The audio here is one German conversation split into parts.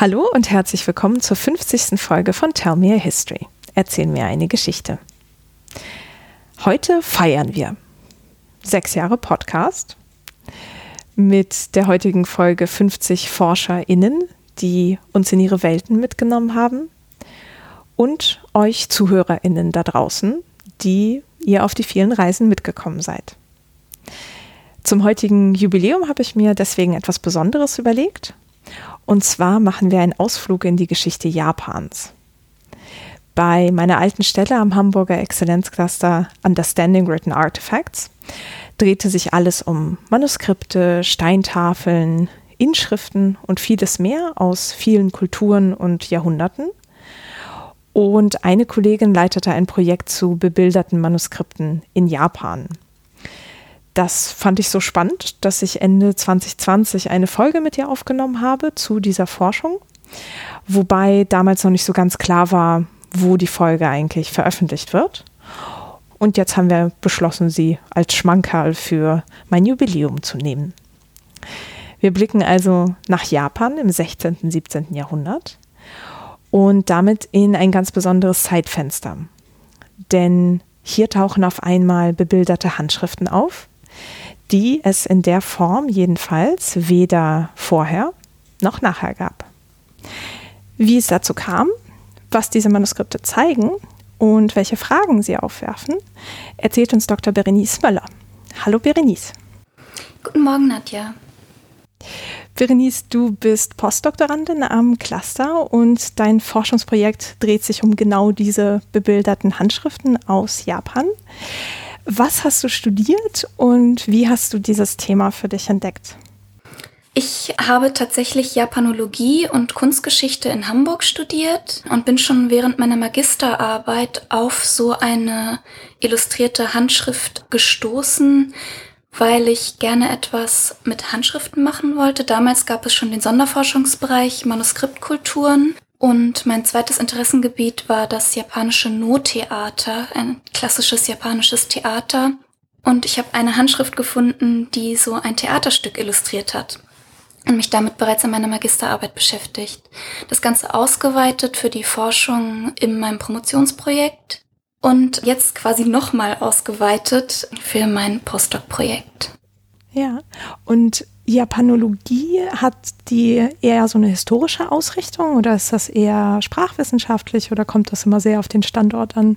Hallo und herzlich willkommen zur 50. Folge von Tell Me a History. Erzähl mir eine Geschichte. Heute feiern wir sechs Jahre Podcast mit der heutigen Folge 50 ForscherInnen, die uns in ihre Welten mitgenommen haben und euch ZuhörerInnen da draußen, die ihr auf die vielen Reisen mitgekommen seid. Zum heutigen Jubiläum habe ich mir deswegen etwas Besonderes überlegt. Und zwar machen wir einen Ausflug in die Geschichte Japans. Bei meiner alten Stelle am Hamburger Exzellenzcluster Understanding Written Artifacts drehte sich alles um Manuskripte, Steintafeln, Inschriften und vieles mehr aus vielen Kulturen und Jahrhunderten. Und eine Kollegin leitete ein Projekt zu bebilderten Manuskripten in Japan. Das fand ich so spannend, dass ich Ende 2020 eine Folge mit ihr aufgenommen habe zu dieser Forschung, wobei damals noch nicht so ganz klar war, wo die Folge eigentlich veröffentlicht wird. Und jetzt haben wir beschlossen, sie als Schmankerl für mein Jubiläum zu nehmen. Wir blicken also nach Japan im 16. und 17. Jahrhundert und damit in ein ganz besonderes Zeitfenster. Denn hier tauchen auf einmal bebilderte Handschriften auf, die es in der Form jedenfalls weder vorher noch nachher gab. Wie es dazu kam, was diese Manuskripte zeigen und welche Fragen sie aufwerfen, erzählt uns Dr. Berenice Möller. Hallo Berenice. Guten Morgen, Nadja. Berenice, du bist Postdoktorandin am Cluster und dein Forschungsprojekt dreht sich um genau diese bebilderten Handschriften aus Japan. Was hast du studiert und wie hast du dieses Thema für dich entdeckt? Ich habe tatsächlich Japanologie und Kunstgeschichte in Hamburg studiert und bin schon während meiner Magisterarbeit auf so eine illustrierte Handschrift gestoßen, weil ich gerne etwas mit Handschriften machen wollte. Damals gab es schon den Sonderforschungsbereich Manuskriptkulturen und mein zweites Interessengebiet war das japanische No-Theater, ein klassisches japanisches Theater. Und ich habe eine Handschrift gefunden, die so ein Theaterstück illustriert hat und mich damit bereits in meiner Magisterarbeit beschäftigt. Das Ganze ausgeweitet für die Forschung in meinem Promotionsprojekt und jetzt quasi nochmal ausgeweitet für mein Postdoc-Projekt. Ja, und Japanologie hat die eher so eine historische Ausrichtung oder ist das eher sprachwissenschaftlich oder kommt das immer sehr auf den Standort an?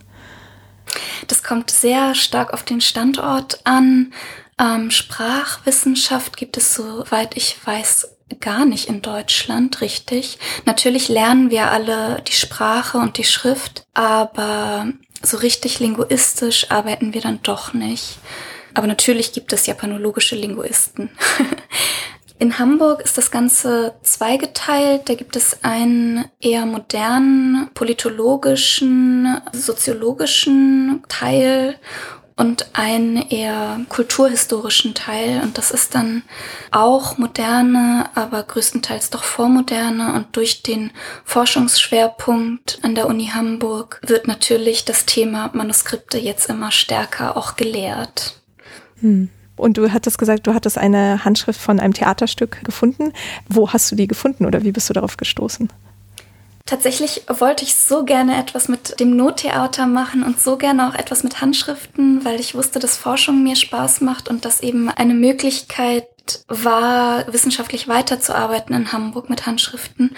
Das kommt sehr stark auf den Standort an. Ähm, Sprachwissenschaft gibt es, soweit ich weiß, gar nicht in Deutschland, richtig. Natürlich lernen wir alle die Sprache und die Schrift, aber so richtig linguistisch arbeiten wir dann doch nicht. Aber natürlich gibt es japanologische Linguisten. In Hamburg ist das Ganze zweigeteilt. Da gibt es einen eher modernen politologischen, soziologischen Teil und einen eher kulturhistorischen Teil. Und das ist dann auch moderne, aber größtenteils doch vormoderne. Und durch den Forschungsschwerpunkt an der Uni Hamburg wird natürlich das Thema Manuskripte jetzt immer stärker auch gelehrt. Hm. Und du hattest gesagt, du hattest eine Handschrift von einem Theaterstück gefunden. Wo hast du die gefunden oder wie bist du darauf gestoßen? Tatsächlich wollte ich so gerne etwas mit dem Nottheater machen und so gerne auch etwas mit Handschriften, weil ich wusste, dass Forschung mir Spaß macht und dass eben eine Möglichkeit war, wissenschaftlich weiterzuarbeiten in Hamburg mit Handschriften.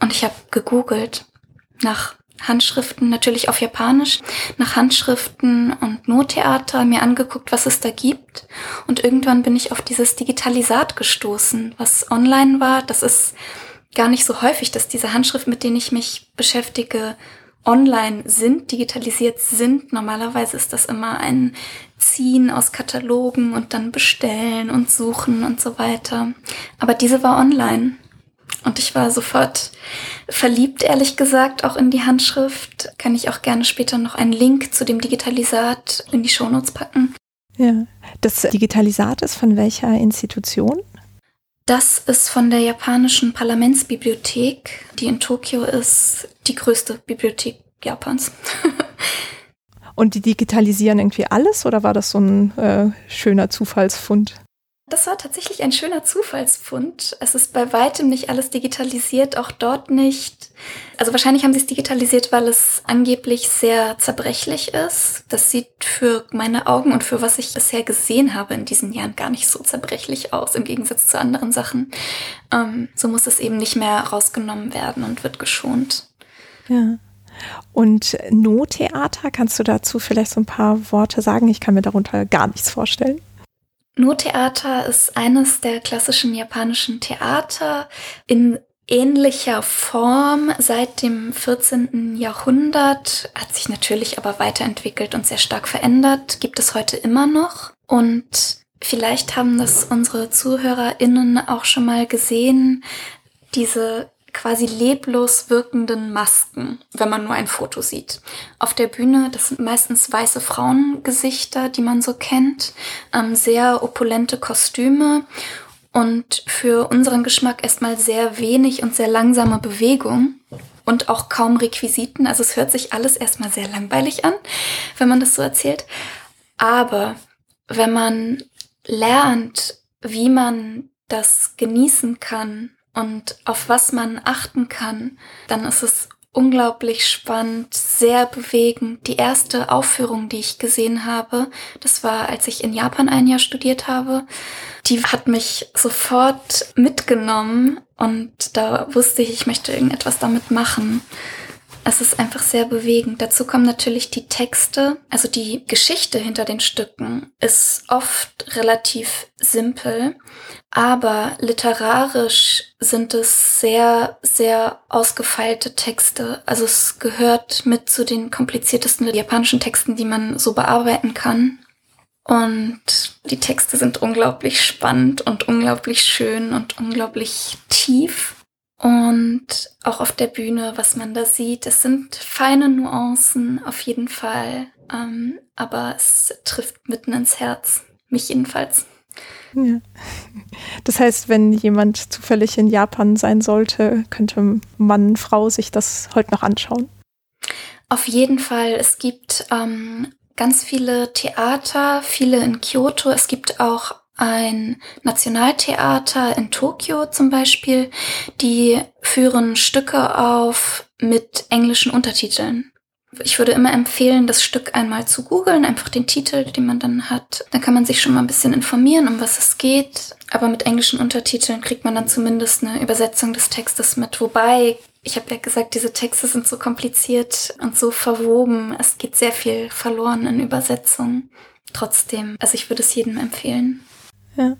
Und ich habe gegoogelt nach Handschriften, natürlich auf Japanisch, nach Handschriften und Nottheater mir angeguckt, was es da gibt. Und irgendwann bin ich auf dieses Digitalisat gestoßen, was online war. Das ist gar nicht so häufig, dass diese Handschriften, mit denen ich mich beschäftige, online sind, digitalisiert sind. Normalerweise ist das immer ein Ziehen aus Katalogen und dann bestellen und suchen und so weiter. Aber diese war online. Und ich war sofort verliebt, ehrlich gesagt, auch in die Handschrift. Kann ich auch gerne später noch einen Link zu dem Digitalisat in die Shownotes packen. Ja. Das Digitalisat ist von welcher Institution? Das ist von der japanischen Parlamentsbibliothek, die in Tokio ist, die größte Bibliothek Japans. Und die digitalisieren irgendwie alles oder war das so ein äh, schöner Zufallsfund? Das war tatsächlich ein schöner Zufallsfund. Es ist bei weitem nicht alles digitalisiert, auch dort nicht. Also wahrscheinlich haben sie es digitalisiert, weil es angeblich sehr zerbrechlich ist. Das sieht für meine Augen und für was ich bisher gesehen habe in diesen Jahren gar nicht so zerbrechlich aus, im Gegensatz zu anderen Sachen. Ähm, so muss es eben nicht mehr rausgenommen werden und wird geschont. Ja. Und No-Theater, kannst du dazu vielleicht so ein paar Worte sagen? Ich kann mir darunter gar nichts vorstellen. No-Theater ist eines der klassischen japanischen Theater in ähnlicher Form seit dem 14. Jahrhundert, hat sich natürlich aber weiterentwickelt und sehr stark verändert, gibt es heute immer noch. Und vielleicht haben das unsere ZuhörerInnen auch schon mal gesehen, diese quasi leblos wirkenden Masken, wenn man nur ein Foto sieht. Auf der Bühne, das sind meistens weiße Frauengesichter, die man so kennt, ähm, sehr opulente Kostüme und für unseren Geschmack erstmal sehr wenig und sehr langsame Bewegung und auch kaum Requisiten. Also es hört sich alles erstmal sehr langweilig an, wenn man das so erzählt. Aber wenn man lernt, wie man das genießen kann und auf was man achten kann, dann ist es unglaublich spannend, sehr bewegend. Die erste Aufführung, die ich gesehen habe, das war, als ich in Japan ein Jahr studiert habe. Die hat mich sofort mitgenommen und da wusste ich, ich möchte irgendetwas damit machen. Es ist einfach sehr bewegend. Dazu kommen natürlich die Texte. Also die Geschichte hinter den Stücken ist oft relativ simpel, aber literarisch sind es sehr, sehr ausgefeilte Texte. Also es gehört mit zu den kompliziertesten japanischen Texten, die man so bearbeiten kann. Und die Texte sind unglaublich spannend und unglaublich schön und unglaublich tief. Und auch auf der Bühne, was man da sieht, es sind feine Nuancen auf jeden Fall, ähm, aber es trifft mitten ins Herz, mich jedenfalls. Ja. Das heißt, wenn jemand zufällig in Japan sein sollte, könnte Mann, Frau sich das heute noch anschauen? Auf jeden Fall. Es gibt ähm, ganz viele Theater, viele in Kyoto. Es gibt auch ein Nationaltheater in Tokio zum Beispiel, die führen Stücke auf mit englischen Untertiteln. Ich würde immer empfehlen, das Stück einmal zu googeln, einfach den Titel, den man dann hat. Dann kann man sich schon mal ein bisschen informieren, um was es geht. Aber mit englischen Untertiteln kriegt man dann zumindest eine Übersetzung des Textes mit. Wobei, ich habe ja gesagt, diese Texte sind so kompliziert und so verwoben. Es geht sehr viel verloren in Übersetzung. Trotzdem, also ich würde es jedem empfehlen. Ja.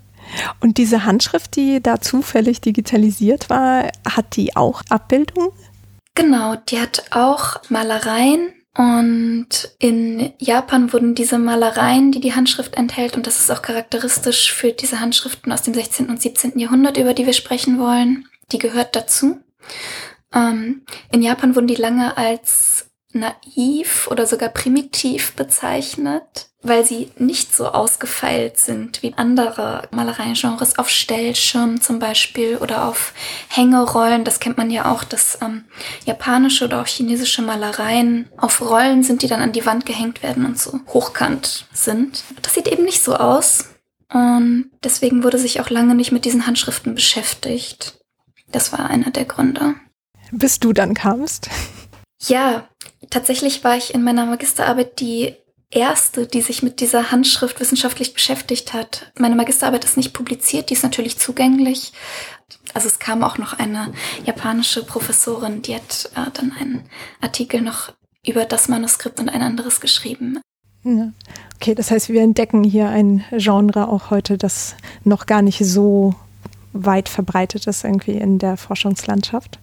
Und diese Handschrift, die da zufällig digitalisiert war, hat die auch Abbildungen? Genau, die hat auch Malereien und in Japan wurden diese Malereien, die die Handschrift enthält, und das ist auch charakteristisch für diese Handschriften aus dem 16. und 17. Jahrhundert, über die wir sprechen wollen, die gehört dazu. Ähm, in Japan wurden die lange als naiv oder sogar primitiv bezeichnet weil sie nicht so ausgefeilt sind wie andere Malereigenres auf Stellschirmen zum Beispiel oder auf Hängerollen. Das kennt man ja auch, dass ähm, japanische oder auch chinesische Malereien auf Rollen sind, die dann an die Wand gehängt werden und so hochkant sind. Das sieht eben nicht so aus. Und deswegen wurde sich auch lange nicht mit diesen Handschriften beschäftigt. Das war einer der Gründe. Bis du dann kamst? Ja, tatsächlich war ich in meiner Magisterarbeit die erste, die sich mit dieser Handschrift wissenschaftlich beschäftigt hat. Meine Magisterarbeit ist nicht publiziert, die ist natürlich zugänglich. Also es kam auch noch eine japanische Professorin, die hat äh, dann einen Artikel noch über das Manuskript und ein anderes geschrieben. Ja. Okay, das heißt, wir entdecken hier ein Genre auch heute, das noch gar nicht so weit verbreitet ist irgendwie in der Forschungslandschaft.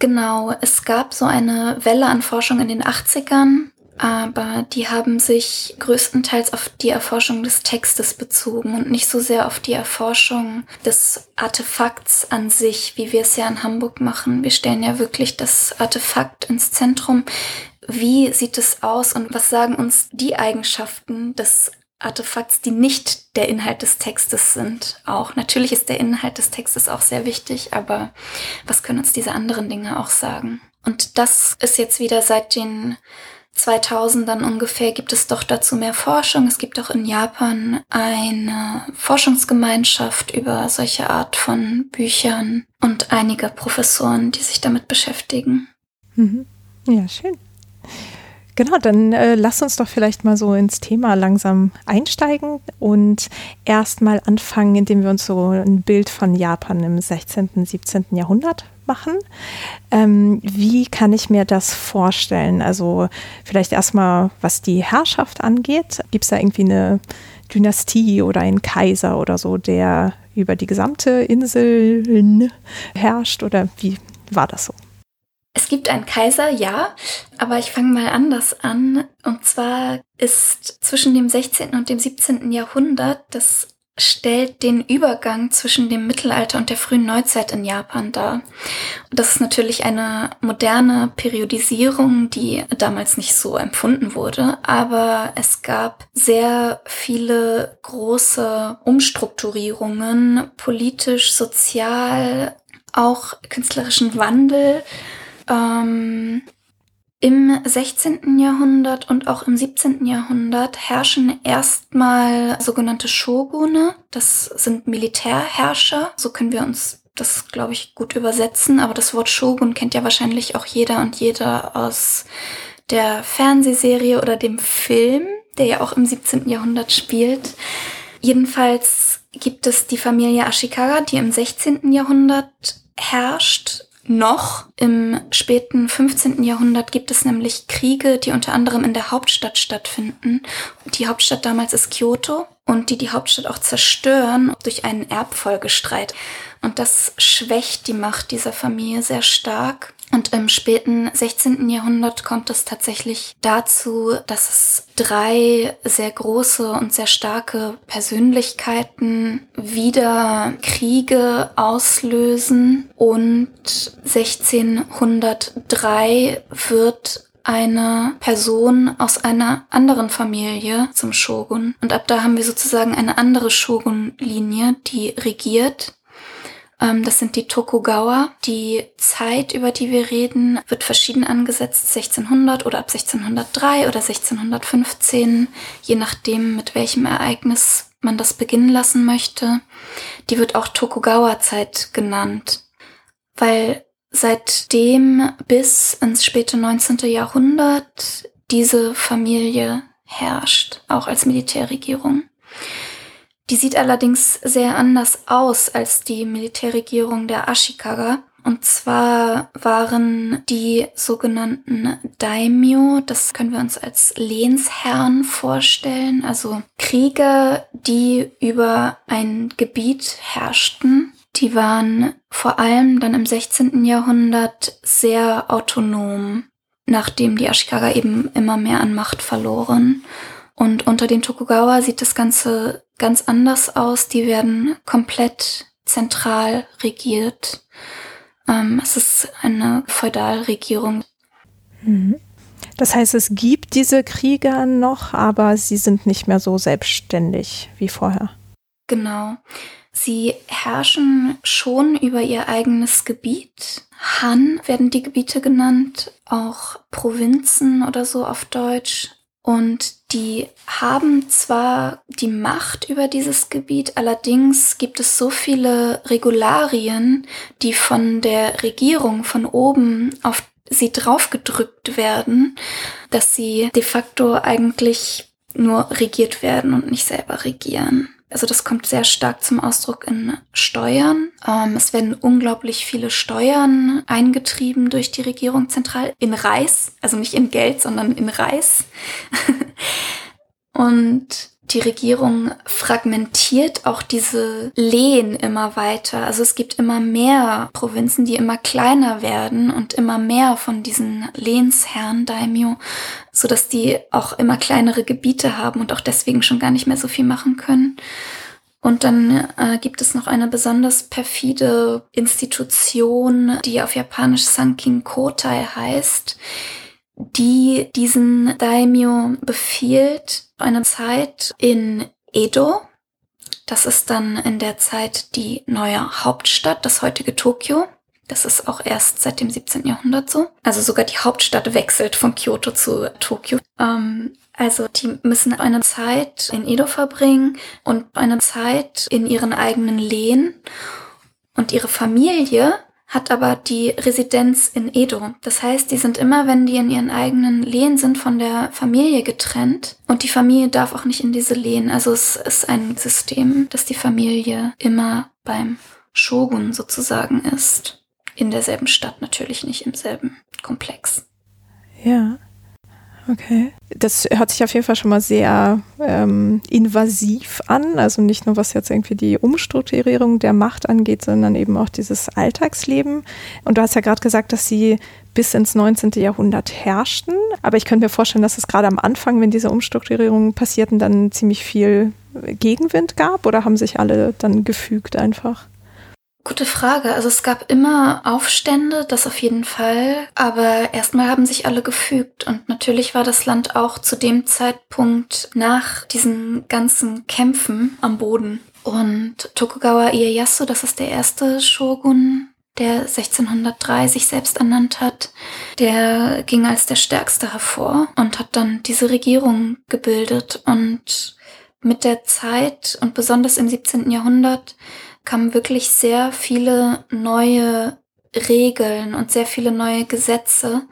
Genau, es gab so eine Welle an Forschung in den 80ern, aber die haben sich größtenteils auf die Erforschung des Textes bezogen und nicht so sehr auf die Erforschung des Artefakts an sich, wie wir es ja in Hamburg machen. Wir stellen ja wirklich das Artefakt ins Zentrum. Wie sieht es aus und was sagen uns die Eigenschaften des Artefakts, die nicht der Inhalt des Textes sind, auch. Natürlich ist der Inhalt des Textes auch sehr wichtig, aber was können uns diese anderen Dinge auch sagen? Und das ist jetzt wieder seit den 2000ern ungefähr gibt es doch dazu mehr Forschung. Es gibt auch in Japan eine Forschungsgemeinschaft über solche Art von Büchern und einige Professoren, die sich damit beschäftigen. Mhm. Ja, schön. Genau, dann äh, lass uns doch vielleicht mal so ins Thema langsam einsteigen und erstmal anfangen, indem wir uns so ein Bild von Japan im 16., 17. Jahrhundert machen. Ähm, wie kann ich mir das vorstellen? Also vielleicht erstmal, was die Herrschaft angeht. Gibt es da irgendwie eine Dynastie oder einen Kaiser oder so, der über die gesamte Insel herrscht? Oder wie war das so? Es gibt einen Kaiser, ja, aber ich fange mal anders an. Und zwar ist zwischen dem 16. und dem 17. Jahrhundert, das stellt den Übergang zwischen dem Mittelalter und der frühen Neuzeit in Japan dar. Das ist natürlich eine moderne Periodisierung, die damals nicht so empfunden wurde, aber es gab sehr viele große Umstrukturierungen, politisch, sozial, auch künstlerischen Wandel ähm, Im 16. Jahrhundert und auch im 17. Jahrhundert herrschen erstmal sogenannte Shogune. Das sind Militärherrscher. So können wir uns das, glaube ich, gut übersetzen. Aber das Wort Shogun kennt ja wahrscheinlich auch jeder und jeder aus der Fernsehserie oder dem Film, der ja auch im 17. Jahrhundert spielt. Jedenfalls gibt es die Familie Ashikaga, die im 16. Jahrhundert herrscht noch. Im späten 15. Jahrhundert gibt es nämlich Kriege, die unter anderem in der Hauptstadt stattfinden. Die Hauptstadt damals ist Kyoto und die die Hauptstadt auch zerstören durch einen Erbfolgestreit. Und das schwächt die Macht dieser Familie sehr stark. Und im späten 16. Jahrhundert kommt es tatsächlich dazu, dass es drei sehr große und sehr starke Persönlichkeiten wieder Kriege auslösen und 1603 wird eine Person aus einer anderen Familie zum Shogun. Und ab da haben wir sozusagen eine andere Shogun-Linie, die regiert das sind die Tokugawa. Die Zeit, über die wir reden, wird verschieden angesetzt. 1600 oder ab 1603 oder 1615, je nachdem, mit welchem Ereignis man das beginnen lassen möchte. Die wird auch Tokugawa-Zeit genannt, weil seitdem bis ins späte 19. Jahrhundert diese Familie herrscht, auch als Militärregierung. Die sieht allerdings sehr anders aus als die Militärregierung der Ashikaga. Und zwar waren die sogenannten Daimyo, das können wir uns als Lehnsherren vorstellen, also Krieger, die über ein Gebiet herrschten. Die waren vor allem dann im 16. Jahrhundert sehr autonom, nachdem die Ashikaga eben immer mehr an Macht verloren. Und unter den Tokugawa sieht das Ganze ganz anders aus. Die werden komplett zentral regiert. Ähm, es ist eine Feudalregierung. Mhm. Das heißt, es gibt diese Krieger noch, aber sie sind nicht mehr so selbstständig wie vorher. Genau. Sie herrschen schon über ihr eigenes Gebiet. Han werden die Gebiete genannt, auch Provinzen oder so auf Deutsch. Und die haben zwar die Macht über dieses Gebiet, allerdings gibt es so viele Regularien, die von der Regierung von oben auf sie draufgedrückt werden, dass sie de facto eigentlich nur regiert werden und nicht selber regieren. Also das kommt sehr stark zum Ausdruck in Steuern. Ähm, es werden unglaublich viele Steuern eingetrieben durch die Regierung zentral in Reis, also nicht in Geld, sondern in Reis. Und die Regierung fragmentiert auch diese Lehen immer weiter. Also es gibt immer mehr Provinzen, die immer kleiner werden und immer mehr von diesen Lehnsherren Daimyo, so dass die auch immer kleinere Gebiete haben und auch deswegen schon gar nicht mehr so viel machen können. Und dann äh, gibt es noch eine besonders perfide Institution, die auf Japanisch Sankin Kotai heißt, die diesen Daimyo befiehlt, eine Zeit in Edo. Das ist dann in der Zeit die neue Hauptstadt, das heutige Tokio. Das ist auch erst seit dem 17. Jahrhundert so. Also sogar die Hauptstadt wechselt von Kyoto zu Tokio. Ähm, also die müssen eine Zeit in Edo verbringen und eine Zeit in ihren eigenen Lehen. Und ihre Familie hat aber die Residenz in Edo. Das heißt, die sind immer, wenn die in ihren eigenen Lehen sind, von der Familie getrennt. Und die Familie darf auch nicht in diese Lehen. Also es ist ein System, dass die Familie immer beim Shogun sozusagen ist. In derselben Stadt natürlich nicht im selben Komplex. Ja. Okay. Das hört sich auf jeden Fall schon mal sehr ähm, invasiv an. Also nicht nur was jetzt irgendwie die Umstrukturierung der Macht angeht, sondern eben auch dieses Alltagsleben. Und du hast ja gerade gesagt, dass sie bis ins 19. Jahrhundert herrschten. Aber ich könnte mir vorstellen, dass es gerade am Anfang, wenn diese Umstrukturierungen passierten, dann ziemlich viel Gegenwind gab oder haben sich alle dann gefügt einfach? Gute Frage. Also es gab immer Aufstände, das auf jeden Fall. Aber erstmal haben sich alle gefügt. Und natürlich war das Land auch zu dem Zeitpunkt nach diesen ganzen Kämpfen am Boden. Und Tokugawa Ieyasu, das ist der erste Shogun, der 1603 sich selbst ernannt hat, der ging als der Stärkste hervor und hat dann diese Regierung gebildet. Und mit der Zeit und besonders im 17. Jahrhundert kamen wirklich sehr viele neue Regeln und sehr viele neue Gesetze.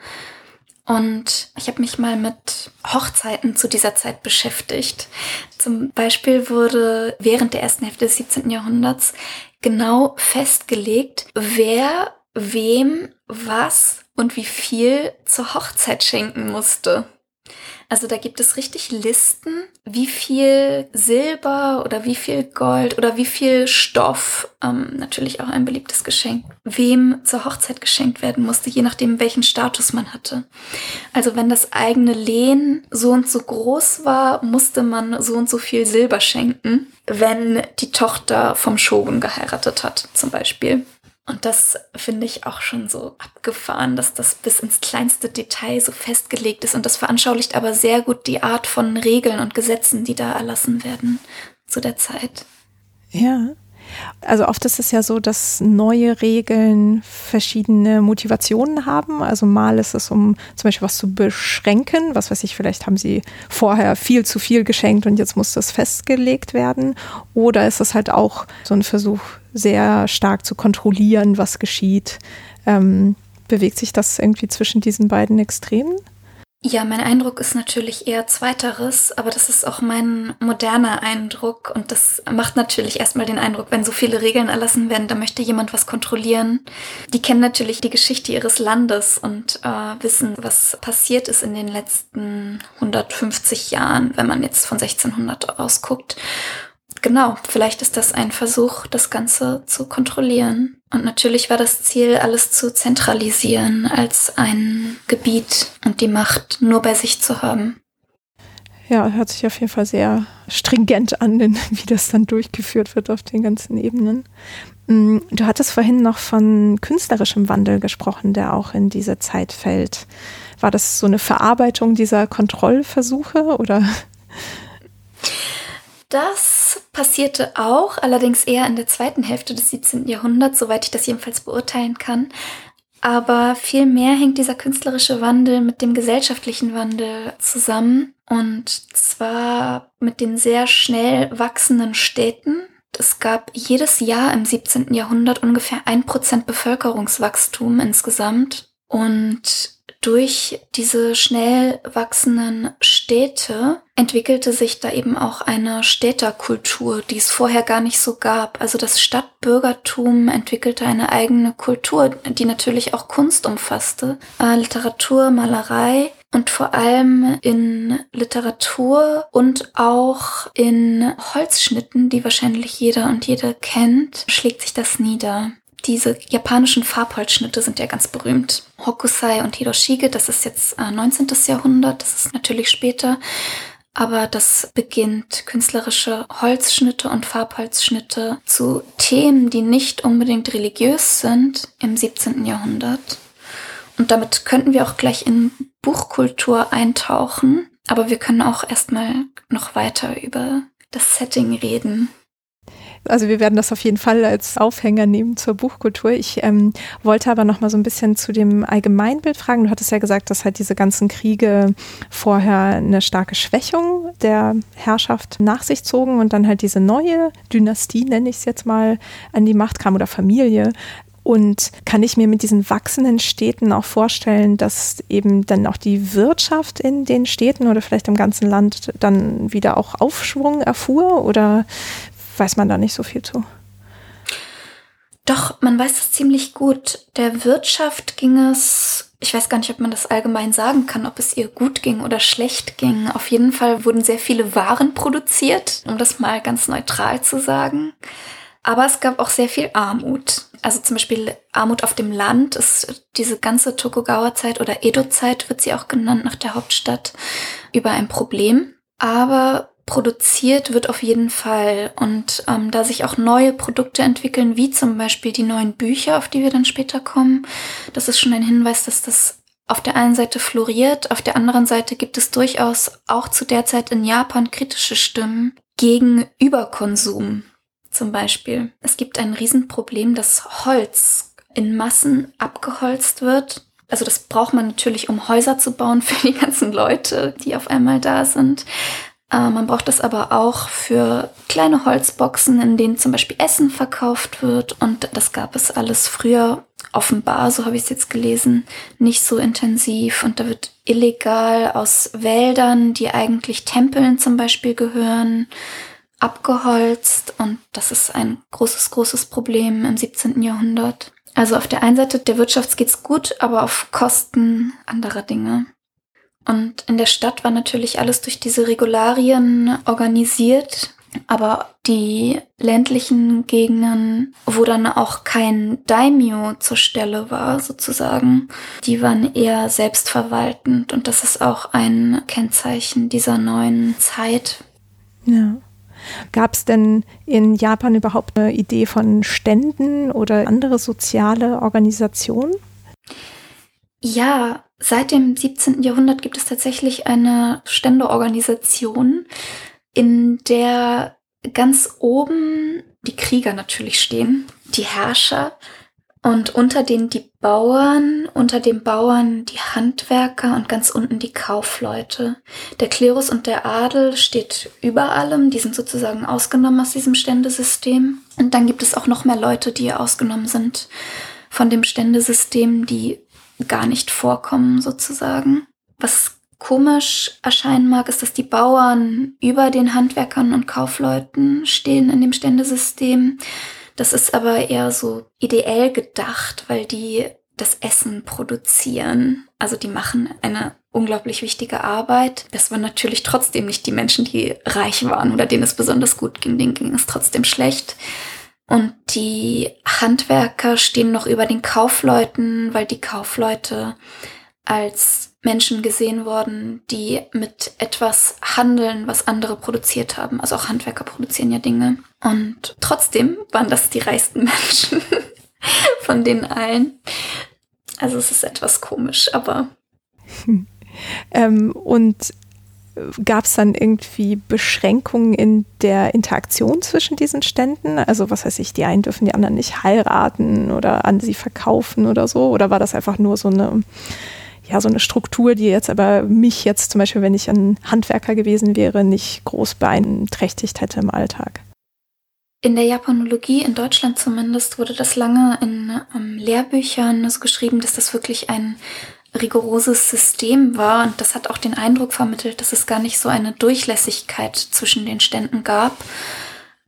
Und ich habe mich mal mit Hochzeiten zu dieser Zeit beschäftigt. Zum Beispiel wurde während der ersten Hälfte des 17. Jahrhunderts genau festgelegt, wer wem was und wie viel zur Hochzeit schenken musste. Also da gibt es richtig Listen, wie viel Silber oder wie viel Gold oder wie viel Stoff, ähm, natürlich auch ein beliebtes Geschenk, wem zur Hochzeit geschenkt werden musste, je nachdem, welchen Status man hatte. Also wenn das eigene Lehen so und so groß war, musste man so und so viel Silber schenken, wenn die Tochter vom Shogun geheiratet hat, zum Beispiel. Und das finde ich auch schon so abgefahren, dass das bis ins kleinste Detail so festgelegt ist. Und das veranschaulicht aber sehr gut die Art von Regeln und Gesetzen, die da erlassen werden zu der Zeit. Ja. Also oft ist es ja so, dass neue Regeln verschiedene Motivationen haben. Also mal ist es, um zum Beispiel was zu beschränken. Was weiß ich, vielleicht haben sie vorher viel zu viel geschenkt und jetzt muss das festgelegt werden. Oder ist es halt auch so ein Versuch, sehr stark zu kontrollieren, was geschieht. Ähm, bewegt sich das irgendwie zwischen diesen beiden Extremen? Ja, mein Eindruck ist natürlich eher zweiteres, aber das ist auch mein moderner Eindruck und das macht natürlich erstmal den Eindruck, wenn so viele Regeln erlassen werden, da möchte jemand was kontrollieren. Die kennen natürlich die Geschichte ihres Landes und äh, wissen, was passiert ist in den letzten 150 Jahren, wenn man jetzt von 1600 ausguckt genau, vielleicht ist das ein Versuch, das Ganze zu kontrollieren. Und natürlich war das Ziel, alles zu zentralisieren als ein Gebiet und die Macht nur bei sich zu haben. Ja, hört sich auf jeden Fall sehr stringent an, wie das dann durchgeführt wird auf den ganzen Ebenen. Mm, du hattest vorhin noch von künstlerischem Wandel gesprochen, der auch in diese Zeit fällt. War das so eine Verarbeitung dieser Kontrollversuche oder? Das passierte auch, allerdings eher in der zweiten Hälfte des 17. Jahrhunderts, soweit ich das jedenfalls beurteilen kann. Aber vielmehr hängt dieser künstlerische Wandel mit dem gesellschaftlichen Wandel zusammen. Und zwar mit den sehr schnell wachsenden Städten. Es gab jedes Jahr im 17. Jahrhundert ungefähr ein Prozent Bevölkerungswachstum insgesamt. Und durch diese schnell wachsenden Städte entwickelte sich da eben auch eine Städterkultur, die es vorher gar nicht so gab. Also das Stadtbürgertum entwickelte eine eigene Kultur, die natürlich auch Kunst umfasste, äh, Literatur, Malerei und vor allem in Literatur und auch in Holzschnitten, die wahrscheinlich jeder und jede kennt, schlägt sich das nieder. Diese japanischen Farbholzschnitte sind ja ganz berühmt. Hokusai und Hiroshige, das ist jetzt äh, 19. Jahrhundert, das ist natürlich später. Aber das beginnt künstlerische Holzschnitte und Farbholzschnitte zu Themen, die nicht unbedingt religiös sind im 17. Jahrhundert. Und damit könnten wir auch gleich in Buchkultur eintauchen. Aber wir können auch erstmal noch weiter über das Setting reden. Also wir werden das auf jeden Fall als Aufhänger nehmen zur Buchkultur. Ich ähm, wollte aber noch mal so ein bisschen zu dem Allgemeinbild fragen. Du hattest ja gesagt, dass halt diese ganzen Kriege vorher eine starke Schwächung der Herrschaft nach sich zogen und dann halt diese neue Dynastie, nenne ich es jetzt mal, an die Macht kam oder Familie. Und kann ich mir mit diesen wachsenden Städten auch vorstellen, dass eben dann auch die Wirtschaft in den Städten oder vielleicht im ganzen Land dann wieder auch Aufschwung erfuhr? Oder weiß man da nicht so viel zu? Doch, man weiß es ziemlich gut. Der Wirtschaft ging es, ich weiß gar nicht, ob man das allgemein sagen kann, ob es ihr gut ging oder schlecht ging. Auf jeden Fall wurden sehr viele Waren produziert, um das mal ganz neutral zu sagen. Aber es gab auch sehr viel Armut. Also zum Beispiel Armut auf dem Land ist diese ganze Tokugawa-Zeit oder Edo-Zeit wird sie auch genannt nach der Hauptstadt über ein Problem. Aber produziert wird auf jeden Fall. Und ähm, da sich auch neue Produkte entwickeln, wie zum Beispiel die neuen Bücher, auf die wir dann später kommen, das ist schon ein Hinweis, dass das auf der einen Seite floriert, auf der anderen Seite gibt es durchaus auch zu der Zeit in Japan kritische Stimmen gegen Überkonsum zum Beispiel. Es gibt ein Riesenproblem, dass Holz in Massen abgeholzt wird. Also das braucht man natürlich, um Häuser zu bauen für die ganzen Leute, die auf einmal da sind. Äh, man braucht das aber auch für kleine Holzboxen, in denen zum Beispiel Essen verkauft wird. Und das gab es alles früher offenbar, so habe ich es jetzt gelesen, nicht so intensiv. Und da wird illegal aus Wäldern, die eigentlich Tempeln zum Beispiel gehören, abgeholzt und das ist ein großes, großes Problem im 17. Jahrhundert. Also auf der einen Seite der Wirtschaft geht's gut, aber auf Kosten anderer Dinge. Und in der Stadt war natürlich alles durch diese Regularien organisiert, aber die ländlichen Gegenden, wo dann auch kein Daimyo zur Stelle war, sozusagen, die waren eher selbstverwaltend und das ist auch ein Kennzeichen dieser neuen Zeit. Ja. Gab es denn in Japan überhaupt eine Idee von Ständen oder andere soziale Organisationen? Ja, seit dem 17. Jahrhundert gibt es tatsächlich eine Ständeorganisation, in der ganz oben die Krieger natürlich stehen, die Herrscher und unter denen die Bauern, unter den Bauern die Handwerker und ganz unten die Kaufleute. Der Klerus und der Adel steht über allem, die sind sozusagen ausgenommen aus diesem Ständesystem. Und dann gibt es auch noch mehr Leute, die ausgenommen sind von dem Ständesystem, die gar nicht vorkommen sozusagen. Was komisch erscheinen mag, ist, dass die Bauern über den Handwerkern und Kaufleuten stehen in dem Ständesystem das ist aber eher so ideell gedacht, weil die das Essen produzieren. Also die machen eine unglaublich wichtige Arbeit. Das waren natürlich trotzdem nicht die Menschen, die reich waren oder denen es besonders gut ging. Denen ging es trotzdem schlecht. Und die Handwerker stehen noch über den Kaufleuten, weil die Kaufleute als Menschen gesehen worden, die mit etwas handeln, was andere produziert haben. Also auch Handwerker produzieren ja Dinge. Und trotzdem waren das die reichsten Menschen von den allen. Also es ist etwas komisch, aber. ähm, und gab es dann irgendwie Beschränkungen in der Interaktion zwischen diesen Ständen? Also was heißt ich, die einen dürfen die anderen nicht heiraten oder an sie verkaufen oder so? Oder war das einfach nur so eine ja, so eine Struktur, die jetzt aber mich jetzt zum Beispiel, wenn ich ein Handwerker gewesen wäre, nicht groß beeinträchtigt hätte im Alltag. In der Japanologie, in Deutschland zumindest, wurde das lange in ähm, Lehrbüchern so geschrieben, dass das wirklich ein rigoroses System war und das hat auch den Eindruck vermittelt, dass es gar nicht so eine Durchlässigkeit zwischen den Ständen gab.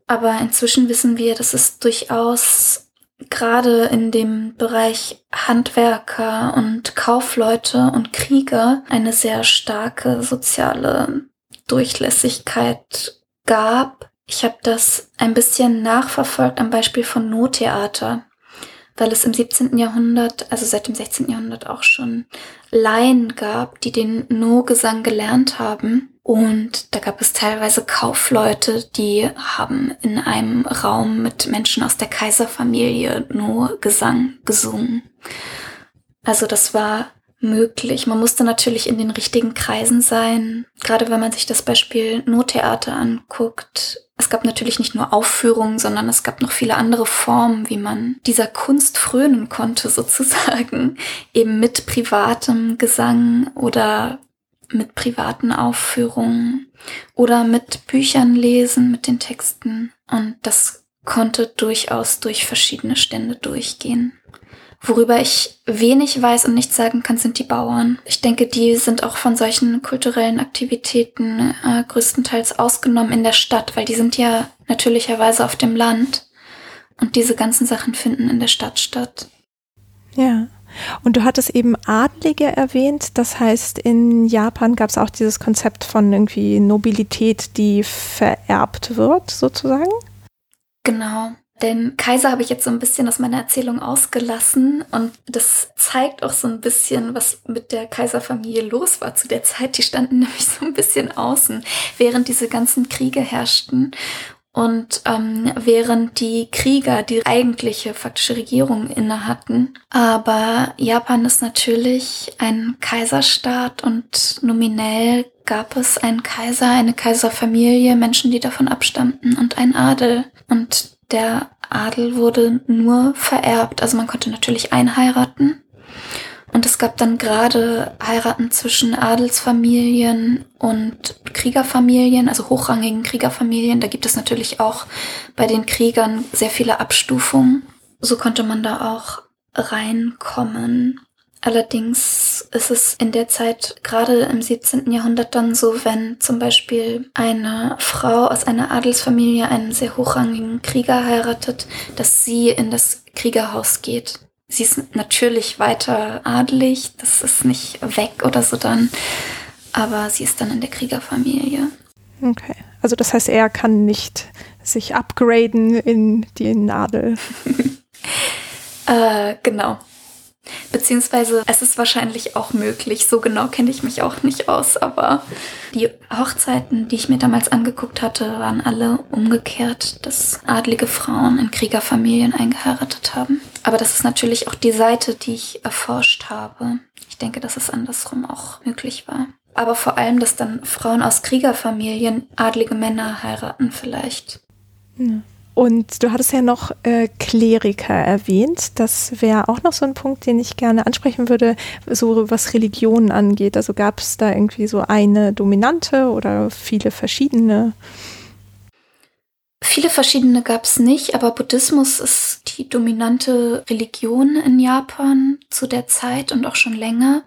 Aber inzwischen wissen wir, dass es durchaus gerade in dem Bereich Handwerker und Kaufleute und Krieger eine sehr starke soziale Durchlässigkeit gab. Ich habe das ein bisschen nachverfolgt am Beispiel von No-Theater, weil es im 17. Jahrhundert, also seit dem 16. Jahrhundert auch schon Laien gab, die den No-Gesang gelernt haben und da gab es teilweise Kaufleute, die haben in einem Raum mit Menschen aus der Kaiserfamilie nur Gesang gesungen. Also das war möglich. Man musste natürlich in den richtigen Kreisen sein. Gerade wenn man sich das Beispiel Nottheater anguckt. Es gab natürlich nicht nur Aufführungen, sondern es gab noch viele andere Formen, wie man dieser Kunst frönen konnte, sozusagen. Eben mit privatem Gesang oder mit privaten Aufführungen oder mit Büchern lesen, mit den Texten. Und das konnte durchaus durch verschiedene Stände durchgehen. Worüber ich wenig weiß und nicht sagen kann, sind die Bauern. Ich denke, die sind auch von solchen kulturellen Aktivitäten äh, größtenteils ausgenommen in der Stadt, weil die sind ja natürlicherweise auf dem Land und diese ganzen Sachen finden in der Stadt statt. Ja. Und du hattest eben Adlige erwähnt. Das heißt, in Japan gab es auch dieses Konzept von irgendwie Nobilität, die vererbt wird, sozusagen? Genau. Den Kaiser habe ich jetzt so ein bisschen aus meiner Erzählung ausgelassen und das zeigt auch so ein bisschen, was mit der Kaiserfamilie los war zu der Zeit. Die standen nämlich so ein bisschen außen, während diese ganzen Kriege herrschten und ähm, während die Krieger die eigentliche faktische Regierung inne hatten. Aber Japan ist natürlich ein Kaiserstaat und nominell gab es einen Kaiser, eine Kaiserfamilie, Menschen, die davon abstammten und ein Adel. Und der Adel wurde nur vererbt. Also man konnte natürlich einheiraten. Und es gab dann gerade Heiraten zwischen Adelsfamilien und Kriegerfamilien, also hochrangigen Kriegerfamilien. Da gibt es natürlich auch bei den Kriegern sehr viele Abstufungen. So konnte man da auch reinkommen. Allerdings ist es in der Zeit, gerade im 17. Jahrhundert, dann so, wenn zum Beispiel eine Frau aus einer Adelsfamilie einen sehr hochrangigen Krieger heiratet, dass sie in das Kriegerhaus geht. Sie ist natürlich weiter adelig, das ist nicht weg oder so dann, aber sie ist dann in der Kriegerfamilie. Okay, also das heißt, er kann nicht sich upgraden in die Nadel. äh, genau. Beziehungsweise es ist wahrscheinlich auch möglich. So genau kenne ich mich auch nicht aus, aber die Hochzeiten, die ich mir damals angeguckt hatte, waren alle umgekehrt, dass adlige Frauen in Kriegerfamilien eingeheiratet haben. Aber das ist natürlich auch die Seite, die ich erforscht habe. Ich denke, dass es andersrum auch möglich war. Aber vor allem, dass dann Frauen aus Kriegerfamilien adlige Männer heiraten vielleicht. Ja. Und du hattest ja noch äh, Kleriker erwähnt. Das wäre auch noch so ein Punkt, den ich gerne ansprechen würde, so was Religionen angeht. Also gab es da irgendwie so eine dominante oder viele verschiedene? Viele verschiedene gab es nicht, aber Buddhismus ist die dominante Religion in Japan zu der Zeit und auch schon länger.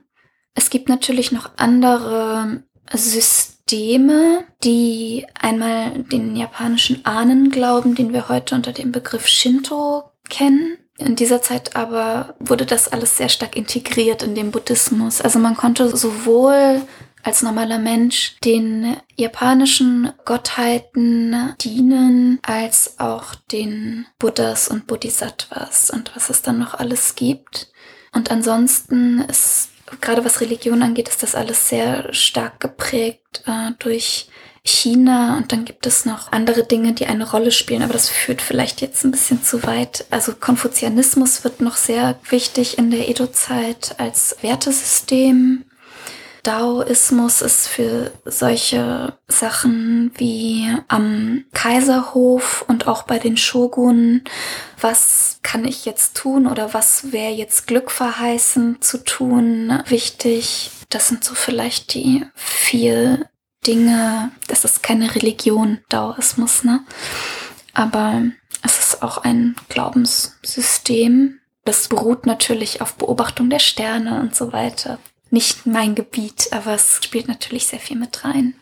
Es gibt natürlich noch andere Systeme, die einmal den japanischen Ahnenglauben, den wir heute unter dem Begriff Shinto kennen. In dieser Zeit aber wurde das alles sehr stark integriert in den Buddhismus. Also man konnte sowohl als normaler Mensch den japanischen Gottheiten dienen, als auch den Buddhas und Bodhisattvas und was es dann noch alles gibt. Und ansonsten ist gerade was Religion angeht, ist das alles sehr stark geprägt äh, durch China. Und dann gibt es noch andere Dinge, die eine Rolle spielen, aber das führt vielleicht jetzt ein bisschen zu weit. Also Konfuzianismus wird noch sehr wichtig in der Edo-Zeit als Wertesystem Daoismus ist für solche Sachen wie am Kaiserhof und auch bei den Shogunen, was kann ich jetzt tun oder was wäre jetzt Glück verheißen zu tun, wichtig. Das sind so vielleicht die vier Dinge. Das ist keine Religion, Daoismus, ne? Aber es ist auch ein Glaubenssystem. Das beruht natürlich auf Beobachtung der Sterne und so weiter nicht mein Gebiet, aber es spielt natürlich sehr viel mit rein.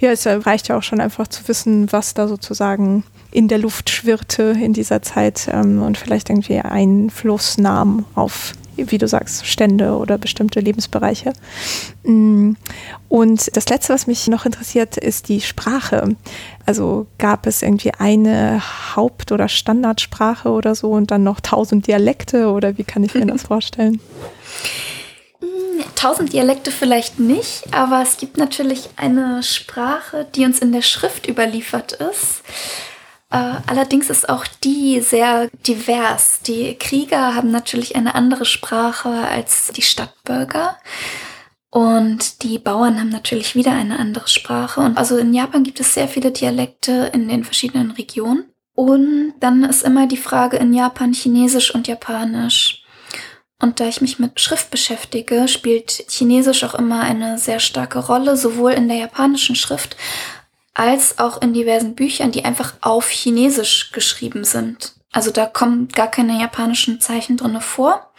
Ja, es reicht ja auch schon einfach zu wissen, was da sozusagen in der Luft schwirrte in dieser Zeit ähm, und vielleicht irgendwie Einfluss nahm auf, wie du sagst, Stände oder bestimmte Lebensbereiche. Mm. Und das Letzte, was mich noch interessiert, ist die Sprache. Also gab es irgendwie eine Haupt- oder Standardsprache oder so und dann noch tausend Dialekte oder wie kann ich mir das vorstellen? Tausend Dialekte vielleicht nicht, aber es gibt natürlich eine Sprache, die uns in der Schrift überliefert ist. Äh, allerdings ist auch die sehr divers. Die Krieger haben natürlich eine andere Sprache als die Stadtbürger. Und die Bauern haben natürlich wieder eine andere Sprache. Und also in Japan gibt es sehr viele Dialekte in den verschiedenen Regionen. Und dann ist immer die Frage in Japan Chinesisch und Japanisch. Und da ich mich mit Schrift beschäftige, spielt Chinesisch auch immer eine sehr starke Rolle, sowohl in der japanischen Schrift als auch in diversen Büchern, die einfach auf Chinesisch geschrieben sind. Also da kommen gar keine japanischen Zeichen drinne vor.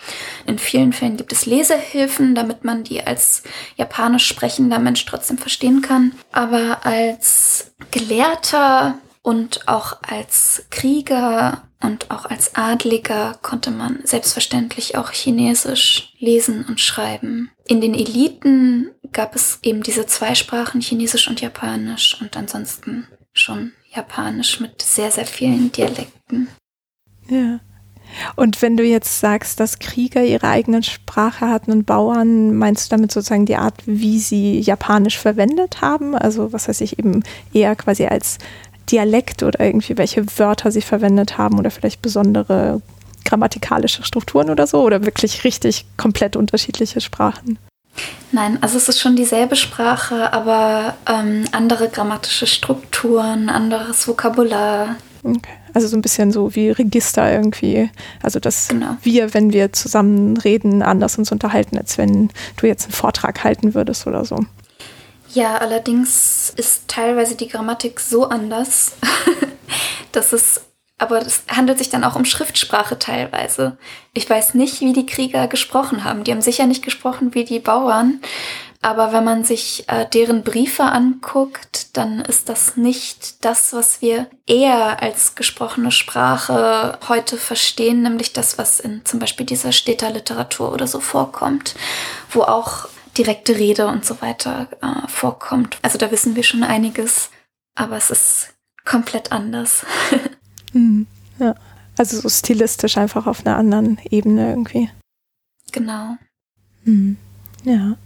In vielen Fällen gibt es Lesehilfen, damit man die als japanisch sprechender Mensch trotzdem verstehen kann. Aber als Gelehrter und auch als Krieger und auch als Adliger konnte man selbstverständlich auch Chinesisch lesen und schreiben. In den Eliten gab es eben diese zwei Sprachen, Chinesisch und Japanisch und ansonsten schon Japanisch mit sehr, sehr vielen Dialekten. Ja. Und wenn du jetzt sagst, dass Krieger ihre eigene Sprache hatten und Bauern, meinst du damit sozusagen die Art, wie sie Japanisch verwendet haben? Also was heißt ich eben eher quasi als Dialekt oder irgendwie welche Wörter sie verwendet haben oder vielleicht besondere grammatikalische Strukturen oder so oder wirklich richtig komplett unterschiedliche Sprachen? Nein, also es ist schon dieselbe Sprache, aber ähm, andere grammatische Strukturen, anderes Vokabular. Okay. Also so ein bisschen so wie Register irgendwie. Also dass genau. wir, wenn wir zusammen reden, anders uns unterhalten, als wenn du jetzt einen Vortrag halten würdest oder so. Ja, allerdings ist teilweise die Grammatik so anders, dass es, aber es handelt sich dann auch um Schriftsprache teilweise. Ich weiß nicht, wie die Krieger gesprochen haben. Die haben sicher nicht gesprochen wie die Bauern, aber wenn man sich äh, deren Briefe anguckt, dann ist das nicht das, was wir eher als gesprochene Sprache heute verstehen, nämlich das, was in zum Beispiel dieser Städterliteratur oder so vorkommt, wo auch direkte Rede und so weiter äh, vorkommt. Also da wissen wir schon einiges, aber es ist komplett anders. mhm, ja, also so stilistisch einfach auf einer anderen Ebene irgendwie. Genau. Mhm, ja.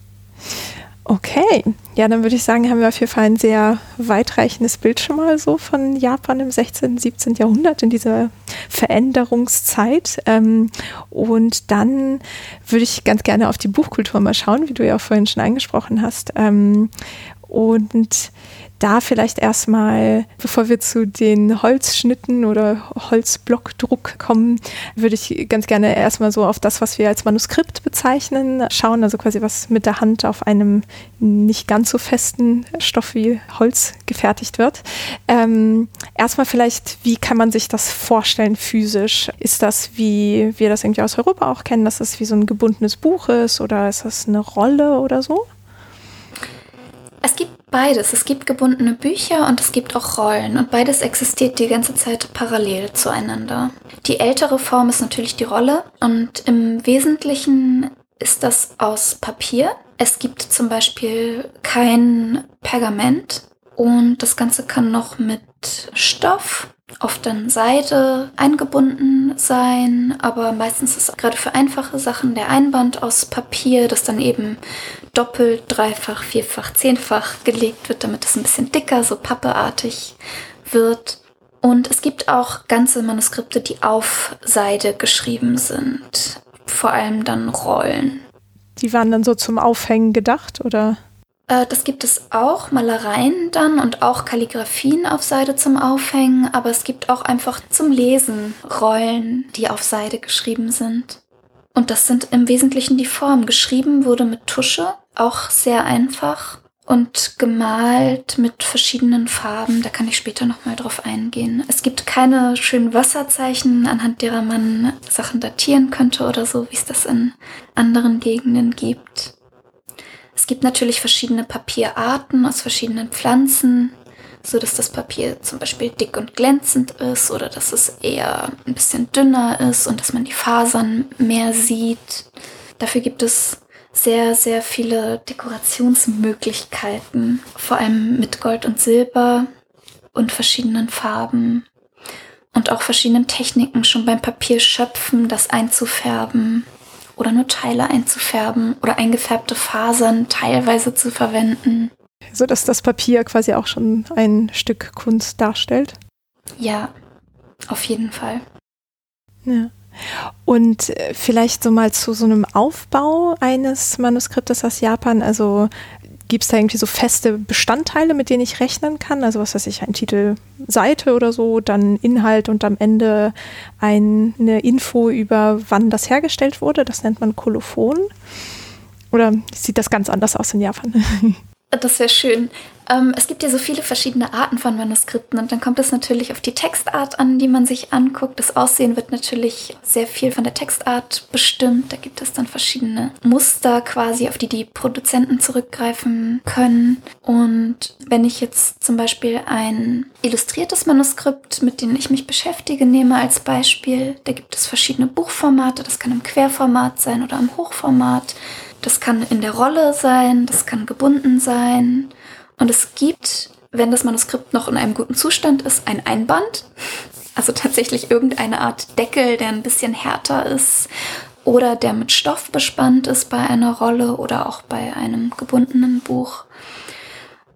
Okay, ja, dann würde ich sagen, haben wir auf jeden Fall ein sehr weitreichendes Bild schon mal so von Japan im 16., 17. Jahrhundert in dieser Veränderungszeit. Ähm, und dann würde ich ganz gerne auf die Buchkultur mal schauen, wie du ja auch vorhin schon angesprochen hast. Ähm, und da vielleicht erstmal, bevor wir zu den Holzschnitten oder Holzblockdruck kommen, würde ich ganz gerne erstmal so auf das, was wir als Manuskript bezeichnen, schauen. Also quasi was mit der Hand auf einem nicht ganz so festen Stoff wie Holz gefertigt wird. Ähm, erstmal vielleicht, wie kann man sich das vorstellen physisch? Ist das, wie wir das irgendwie aus Europa auch kennen, dass das wie so ein gebundenes Buch ist oder ist das eine Rolle oder so? Es gibt beides. Es gibt gebundene Bücher und es gibt auch Rollen und beides existiert die ganze Zeit parallel zueinander. Die ältere Form ist natürlich die Rolle und im Wesentlichen ist das aus Papier. Es gibt zum Beispiel kein Pergament und das Ganze kann noch mit Stoff oft dann Seide eingebunden sein, aber meistens ist gerade für einfache Sachen der Einband aus Papier, das dann eben doppelt, dreifach, vierfach, zehnfach gelegt wird, damit es ein bisschen dicker, so pappeartig wird. Und es gibt auch ganze Manuskripte, die auf Seide geschrieben sind. Vor allem dann Rollen. Die waren dann so zum Aufhängen gedacht, oder? Äh, das gibt es auch, Malereien dann und auch Kalligraphien auf Seide zum Aufhängen, aber es gibt auch einfach zum Lesen Rollen, die auf Seide geschrieben sind. Und das sind im Wesentlichen die Formen. Geschrieben wurde mit Tusche, auch sehr einfach und gemalt mit verschiedenen Farben. Da kann ich später nochmal drauf eingehen. Es gibt keine schönen Wasserzeichen, anhand derer man Sachen datieren könnte oder so, wie es das in anderen Gegenden gibt. Es gibt natürlich verschiedene Papierarten aus verschiedenen Pflanzen, so dass das Papier zum Beispiel dick und glänzend ist oder dass es eher ein bisschen dünner ist und dass man die Fasern mehr sieht. Dafür gibt es sehr, sehr viele Dekorationsmöglichkeiten, vor allem mit Gold und Silber und verschiedenen Farben und auch verschiedenen Techniken schon beim Papierschöpfen, das einzufärben oder nur Teile einzufärben oder eingefärbte Fasern teilweise zu verwenden. So dass das Papier quasi auch schon ein Stück Kunst darstellt. Ja, auf jeden Fall. Ja. Und äh, vielleicht so mal zu so einem Aufbau eines Manuskriptes aus Japan. Also gibt es da irgendwie so feste Bestandteile, mit denen ich rechnen kann? Also was weiß ich, ein Titel Seite oder so, dann Inhalt und am Ende ein, eine Info über, wann das hergestellt wurde. Das nennt man Kolophon. Oder sieht das ganz anders aus in Japan? Das wäre schön. Ähm, es gibt ja so viele verschiedene Arten von Manuskripten und dann kommt es natürlich auf die Textart an, die man sich anguckt. Das Aussehen wird natürlich sehr viel von der Textart bestimmt. Da gibt es dann verschiedene Muster quasi, auf die die Produzenten zurückgreifen können. Und wenn ich jetzt zum Beispiel ein illustriertes Manuskript, mit dem ich mich beschäftige, nehme als Beispiel, da gibt es verschiedene Buchformate. Das kann im Querformat sein oder im Hochformat. Das kann in der Rolle sein, das kann gebunden sein. Und es gibt, wenn das Manuskript noch in einem guten Zustand ist, ein Einband. Also tatsächlich irgendeine Art Deckel, der ein bisschen härter ist oder der mit Stoff bespannt ist bei einer Rolle oder auch bei einem gebundenen Buch.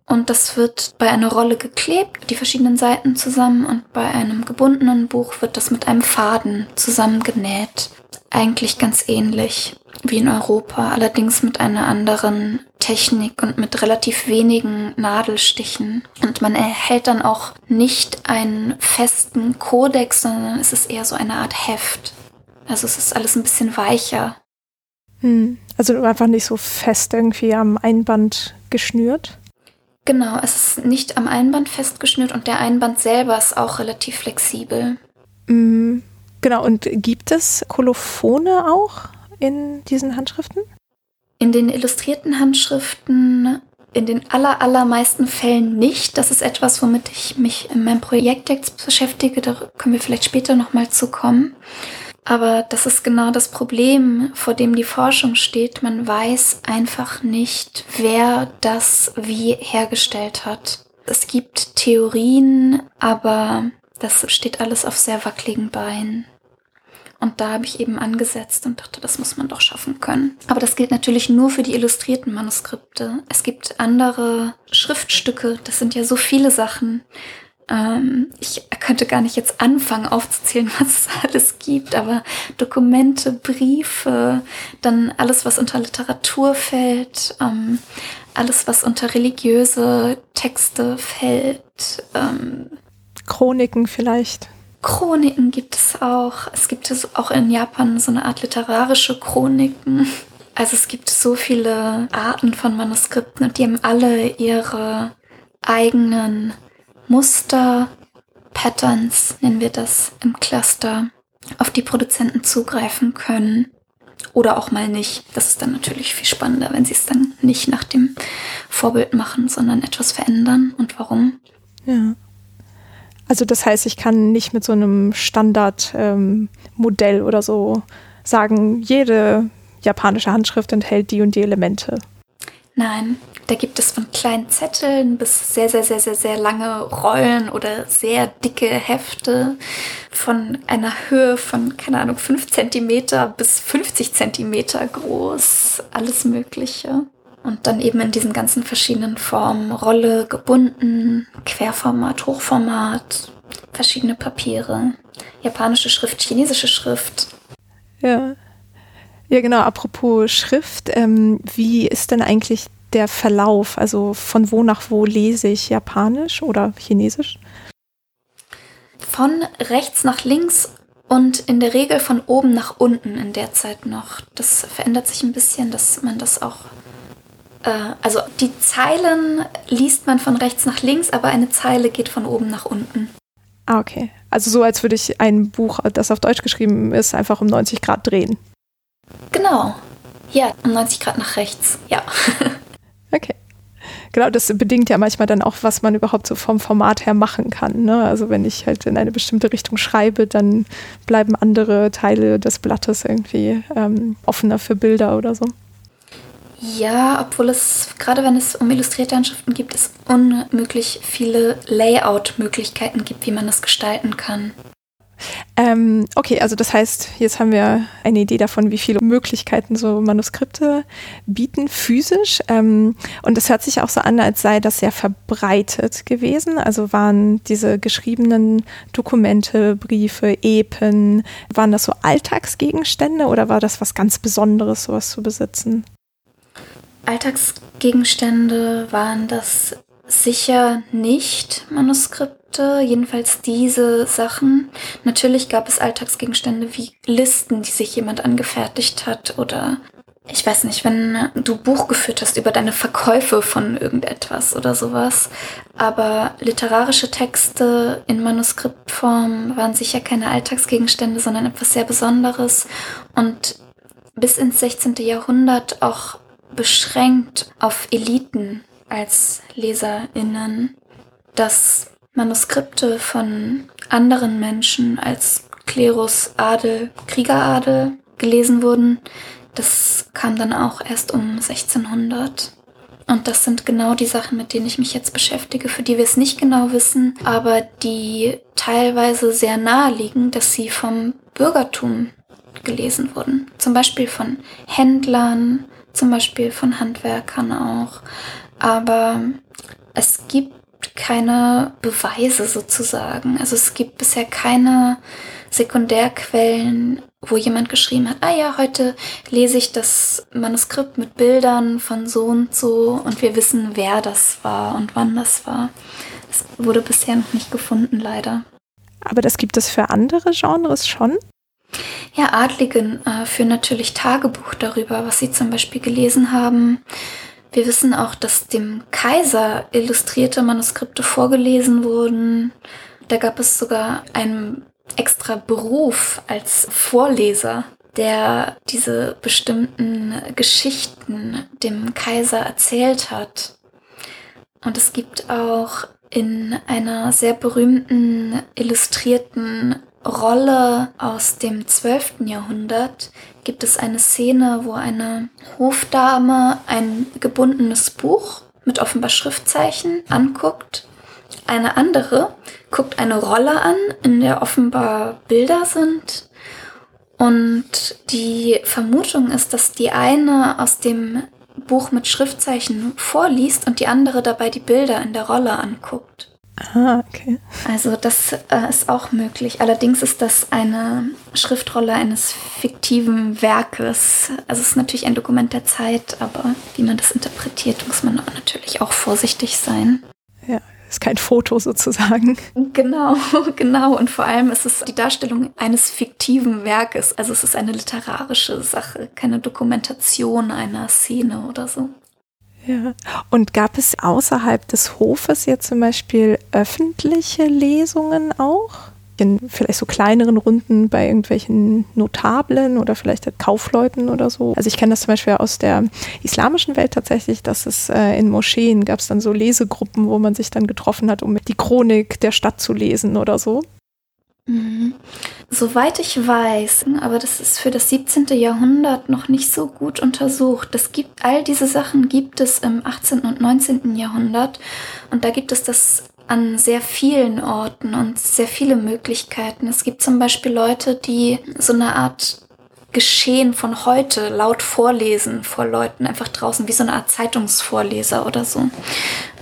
Und das wird bei einer Rolle geklebt, die verschiedenen Seiten zusammen, und bei einem gebundenen Buch wird das mit einem Faden zusammengenäht. Eigentlich ganz ähnlich wie in Europa, allerdings mit einer anderen Technik und mit relativ wenigen Nadelstichen. Und man erhält dann auch nicht einen festen Kodex, sondern es ist eher so eine Art Heft. Also es ist alles ein bisschen weicher. Hm. Also einfach nicht so fest irgendwie am Einband geschnürt? Genau, es ist nicht am Einband festgeschnürt und der Einband selber ist auch relativ flexibel. Hm. Genau, und gibt es Kolophone auch? In diesen Handschriften? In den illustrierten Handschriften in den aller, allermeisten Fällen nicht. Das ist etwas, womit ich mich in meinem Projekt jetzt beschäftige. Da können wir vielleicht später nochmal zu kommen. Aber das ist genau das Problem, vor dem die Forschung steht. Man weiß einfach nicht, wer das wie hergestellt hat. Es gibt Theorien, aber das steht alles auf sehr wackeligen Beinen. Und da habe ich eben angesetzt und dachte, das muss man doch schaffen können. Aber das gilt natürlich nur für die illustrierten Manuskripte. Es gibt andere Schriftstücke, das sind ja so viele Sachen. Ähm, ich könnte gar nicht jetzt anfangen aufzuzählen, was es alles gibt, aber Dokumente, Briefe, dann alles, was unter Literatur fällt, ähm, alles, was unter religiöse Texte fällt. Ähm, Chroniken vielleicht. Chroniken gibt es auch. Es gibt es auch in Japan so eine Art literarische Chroniken. Also es gibt so viele Arten von Manuskripten und die haben alle ihre eigenen Muster, Patterns, nennen wir das im Cluster, auf die Produzenten zugreifen können. Oder auch mal nicht. Das ist dann natürlich viel spannender, wenn sie es dann nicht nach dem Vorbild machen, sondern etwas verändern. Und warum? Ja. Also das heißt, ich kann nicht mit so einem Standardmodell ähm, oder so sagen, jede japanische Handschrift enthält die und die Elemente. Nein, da gibt es von kleinen Zetteln bis sehr, sehr, sehr, sehr, sehr lange Rollen oder sehr dicke Hefte von einer Höhe von, keine Ahnung, 5 cm bis 50 cm groß. Alles Mögliche. Und dann eben in diesen ganzen verschiedenen Formen. Rolle, gebunden, Querformat, Hochformat, verschiedene Papiere, japanische Schrift, chinesische Schrift. Ja. Ja, genau. Apropos Schrift, ähm, wie ist denn eigentlich der Verlauf? Also von wo nach wo lese ich Japanisch oder Chinesisch? Von rechts nach links und in der Regel von oben nach unten in der Zeit noch. Das verändert sich ein bisschen, dass man das auch also die Zeilen liest man von rechts nach links, aber eine Zeile geht von oben nach unten. Ah, okay. Also so, als würde ich ein Buch, das auf Deutsch geschrieben ist, einfach um 90 Grad drehen. Genau. Ja, um 90 Grad nach rechts. Ja. okay. Genau, das bedingt ja manchmal dann auch, was man überhaupt so vom Format her machen kann. Ne? Also wenn ich halt in eine bestimmte Richtung schreibe, dann bleiben andere Teile des Blattes irgendwie ähm, offener für Bilder oder so. Ja, obwohl es, gerade wenn es um illustrierte Handschriften gibt, es unmöglich viele Layout-Möglichkeiten gibt, wie man das gestalten kann. Ähm, okay, also das heißt, jetzt haben wir eine Idee davon, wie viele Möglichkeiten so Manuskripte bieten, physisch. Ähm, und es hört sich auch so an, als sei das sehr verbreitet gewesen. Also waren diese geschriebenen Dokumente, Briefe, Epen, waren das so Alltagsgegenstände oder war das was ganz Besonderes, sowas zu besitzen? Alltagsgegenstände waren das sicher nicht Manuskripte, jedenfalls diese Sachen. Natürlich gab es Alltagsgegenstände wie Listen, die sich jemand angefertigt hat oder ich weiß nicht, wenn du Buch geführt hast über deine Verkäufe von irgendetwas oder sowas. Aber literarische Texte in Manuskriptform waren sicher keine Alltagsgegenstände, sondern etwas sehr Besonderes und bis ins 16. Jahrhundert auch beschränkt auf Eliten als Leserinnen, dass Manuskripte von anderen Menschen als Klerus, Adel, Kriegeradel gelesen wurden. Das kam dann auch erst um 1600. Und das sind genau die Sachen, mit denen ich mich jetzt beschäftige, für die wir es nicht genau wissen, aber die teilweise sehr nahe liegen, dass sie vom Bürgertum gelesen wurden. Zum Beispiel von Händlern, zum Beispiel von Handwerkern auch. Aber es gibt keine Beweise sozusagen. Also es gibt bisher keine Sekundärquellen, wo jemand geschrieben hat, ah ja, heute lese ich das Manuskript mit Bildern von so und so und wir wissen, wer das war und wann das war. Es wurde bisher noch nicht gefunden, leider. Aber das gibt es für andere Genres schon? Ja, Adligen äh, führen natürlich Tagebuch darüber, was sie zum Beispiel gelesen haben. Wir wissen auch, dass dem Kaiser illustrierte Manuskripte vorgelesen wurden. Da gab es sogar einen extra Beruf als Vorleser, der diese bestimmten Geschichten dem Kaiser erzählt hat. Und es gibt auch in einer sehr berühmten illustrierten Rolle aus dem 12. Jahrhundert gibt es eine Szene, wo eine Hofdame ein gebundenes Buch mit offenbar Schriftzeichen anguckt. Eine andere guckt eine Rolle an, in der offenbar Bilder sind. Und die Vermutung ist, dass die eine aus dem Buch mit Schriftzeichen vorliest und die andere dabei die Bilder in der Rolle anguckt. Ah, okay. Also das äh, ist auch möglich. Allerdings ist das eine Schriftrolle eines fiktiven Werkes. Also es ist natürlich ein Dokument der Zeit, aber wie man das interpretiert, muss man natürlich auch vorsichtig sein. Ja, ist kein Foto sozusagen. Genau, genau. Und vor allem ist es die Darstellung eines fiktiven Werkes. Also es ist eine literarische Sache, keine Dokumentation einer Szene oder so. Ja. Und gab es außerhalb des Hofes jetzt zum Beispiel öffentliche Lesungen auch? In vielleicht so kleineren Runden bei irgendwelchen Notablen oder vielleicht halt Kaufleuten oder so. Also ich kenne das zum Beispiel aus der islamischen Welt tatsächlich, dass es äh, in Moscheen gab es dann so Lesegruppen, wo man sich dann getroffen hat, um die Chronik der Stadt zu lesen oder so. Mhm. Soweit ich weiß, aber das ist für das 17. Jahrhundert noch nicht so gut untersucht. Das gibt, all diese Sachen gibt es im 18. und 19. Jahrhundert und da gibt es das an sehr vielen Orten und sehr viele Möglichkeiten. Es gibt zum Beispiel Leute, die so eine Art Geschehen von heute laut vorlesen vor Leuten, einfach draußen, wie so eine Art Zeitungsvorleser oder so.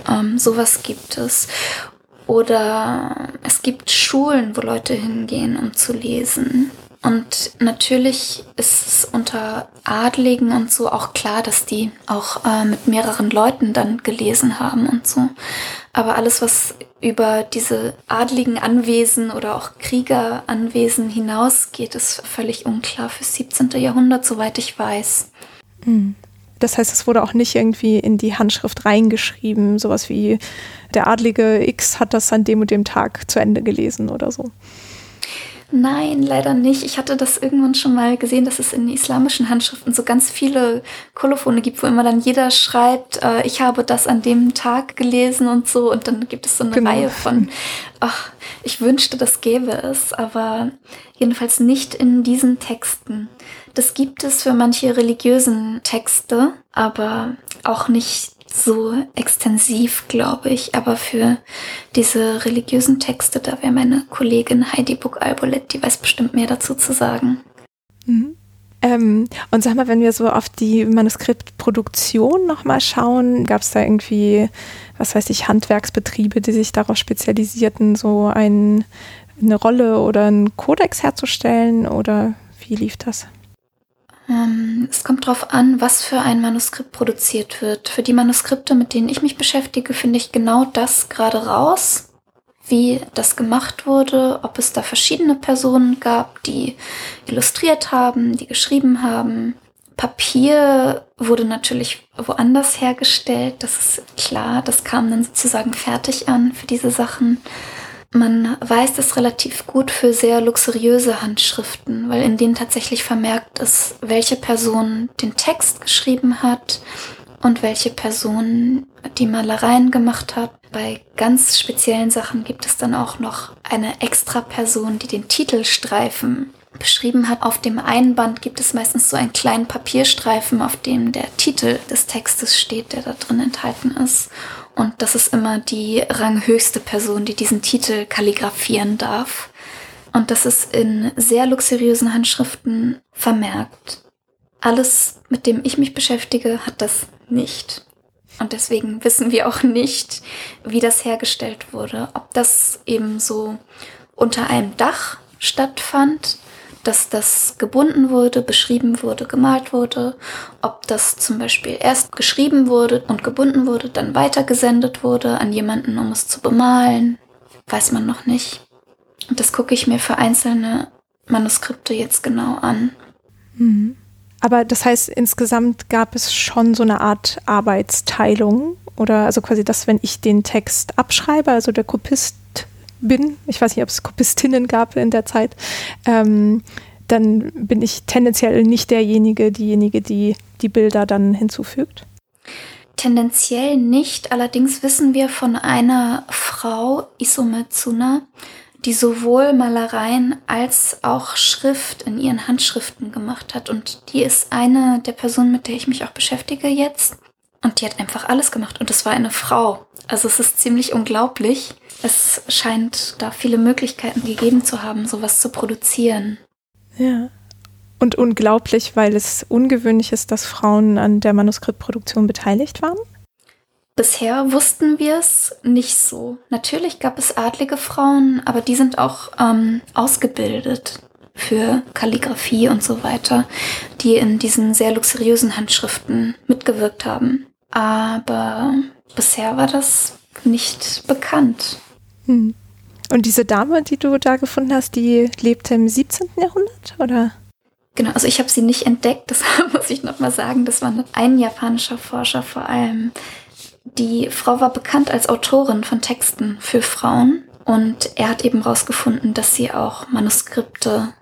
Ähm, sowas gibt es. Oder es gibt Schulen, wo Leute hingehen, um zu lesen. Und natürlich ist es unter Adligen und so auch klar, dass die auch äh, mit mehreren Leuten dann gelesen haben und so. Aber alles, was über diese adligen Anwesen oder auch Kriegeranwesen hinausgeht, ist völlig unklar fürs 17. Jahrhundert, soweit ich weiß. Mhm. Das heißt, es wurde auch nicht irgendwie in die Handschrift reingeschrieben, sowas wie der Adlige X hat das an dem und dem Tag zu Ende gelesen oder so. Nein, leider nicht. Ich hatte das irgendwann schon mal gesehen, dass es in islamischen Handschriften so ganz viele Kolophone gibt, wo immer dann jeder schreibt, äh, ich habe das an dem Tag gelesen und so. Und dann gibt es so eine genau. Reihe von, ach, ich wünschte, das gäbe es, aber jedenfalls nicht in diesen Texten. Das gibt es für manche religiösen Texte, aber auch nicht so extensiv, glaube ich. Aber für diese religiösen Texte, da wäre meine Kollegin Heidi Buck-Albolet, die weiß bestimmt mehr dazu zu sagen. Mhm. Ähm, und sag mal, wenn wir so auf die Manuskriptproduktion nochmal schauen, gab es da irgendwie, was weiß ich, Handwerksbetriebe, die sich darauf spezialisierten, so ein, eine Rolle oder einen Kodex herzustellen? Oder wie lief das? Ähm, es kommt darauf an, was für ein Manuskript produziert wird. Für die Manuskripte, mit denen ich mich beschäftige, finde ich genau das gerade raus, wie das gemacht wurde, ob es da verschiedene Personen gab, die illustriert haben, die geschrieben haben. Papier wurde natürlich woanders hergestellt, das ist klar, das kam dann sozusagen fertig an für diese Sachen. Man weiß das relativ gut für sehr luxuriöse Handschriften, weil in denen tatsächlich vermerkt ist, welche Person den Text geschrieben hat und welche Person die Malereien gemacht hat. Bei ganz speziellen Sachen gibt es dann auch noch eine extra Person, die den Titelstreifen beschrieben hat. Auf dem Einband gibt es meistens so einen kleinen Papierstreifen, auf dem der Titel des Textes steht, der da drin enthalten ist. Und das ist immer die ranghöchste Person, die diesen Titel kalligrafieren darf. Und das ist in sehr luxuriösen Handschriften vermerkt. Alles, mit dem ich mich beschäftige, hat das nicht. Und deswegen wissen wir auch nicht, wie das hergestellt wurde. Ob das eben so unter einem Dach stattfand dass das gebunden wurde, beschrieben wurde, gemalt wurde, ob das zum Beispiel erst geschrieben wurde und gebunden wurde, dann weitergesendet wurde an jemanden, um es zu bemalen, weiß man noch nicht. Und das gucke ich mir für einzelne Manuskripte jetzt genau an. Mhm. Aber das heißt, insgesamt gab es schon so eine Art Arbeitsteilung oder also quasi das, wenn ich den Text abschreibe, also der Kopist bin, ich weiß nicht, ob es Kopistinnen gab in der Zeit, ähm, dann bin ich tendenziell nicht derjenige, diejenige, die die Bilder dann hinzufügt. Tendenziell nicht, allerdings wissen wir von einer Frau, Isome Tsuna, die sowohl Malereien als auch Schrift in ihren Handschriften gemacht hat. Und die ist eine der Personen, mit der ich mich auch beschäftige jetzt. Und die hat einfach alles gemacht. Und es war eine Frau. Also es ist ziemlich unglaublich. Es scheint da viele Möglichkeiten gegeben zu haben, sowas zu produzieren. Ja. Und unglaublich, weil es ungewöhnlich ist, dass Frauen an der Manuskriptproduktion beteiligt waren? Bisher wussten wir es nicht so. Natürlich gab es adlige Frauen, aber die sind auch ähm, ausgebildet für Kalligraphie und so weiter, die in diesen sehr luxuriösen Handschriften mitgewirkt haben. Aber bisher war das nicht bekannt. Hm. Und diese Dame, die du da gefunden hast, die lebte im 17. Jahrhundert, oder? Genau, also ich habe sie nicht entdeckt, das muss ich nochmal sagen. Das war ein japanischer Forscher vor allem. Die Frau war bekannt als Autorin von Texten für Frauen und er hat eben herausgefunden, dass sie auch Manuskripte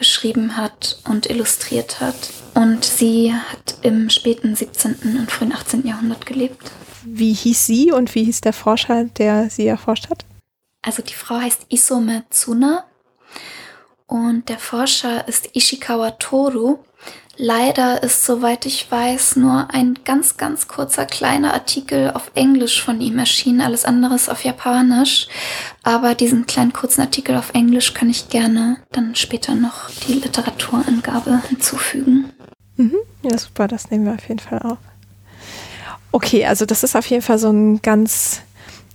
geschrieben hat und illustriert hat. Und sie hat im späten 17. und frühen 18. Jahrhundert gelebt. Wie hieß sie und wie hieß der Forscher, der sie erforscht hat? Also die Frau heißt Isome Tsuna und der Forscher ist Ishikawa Toru. Leider ist, soweit ich weiß, nur ein ganz, ganz kurzer kleiner Artikel auf Englisch von ihm erschienen, alles andere ist auf Japanisch. Aber diesen kleinen kurzen Artikel auf Englisch kann ich gerne dann später noch die Literaturangabe hinzufügen. Mhm. Ja, super, das nehmen wir auf jeden Fall auf. Okay, also das ist auf jeden Fall so ein ganz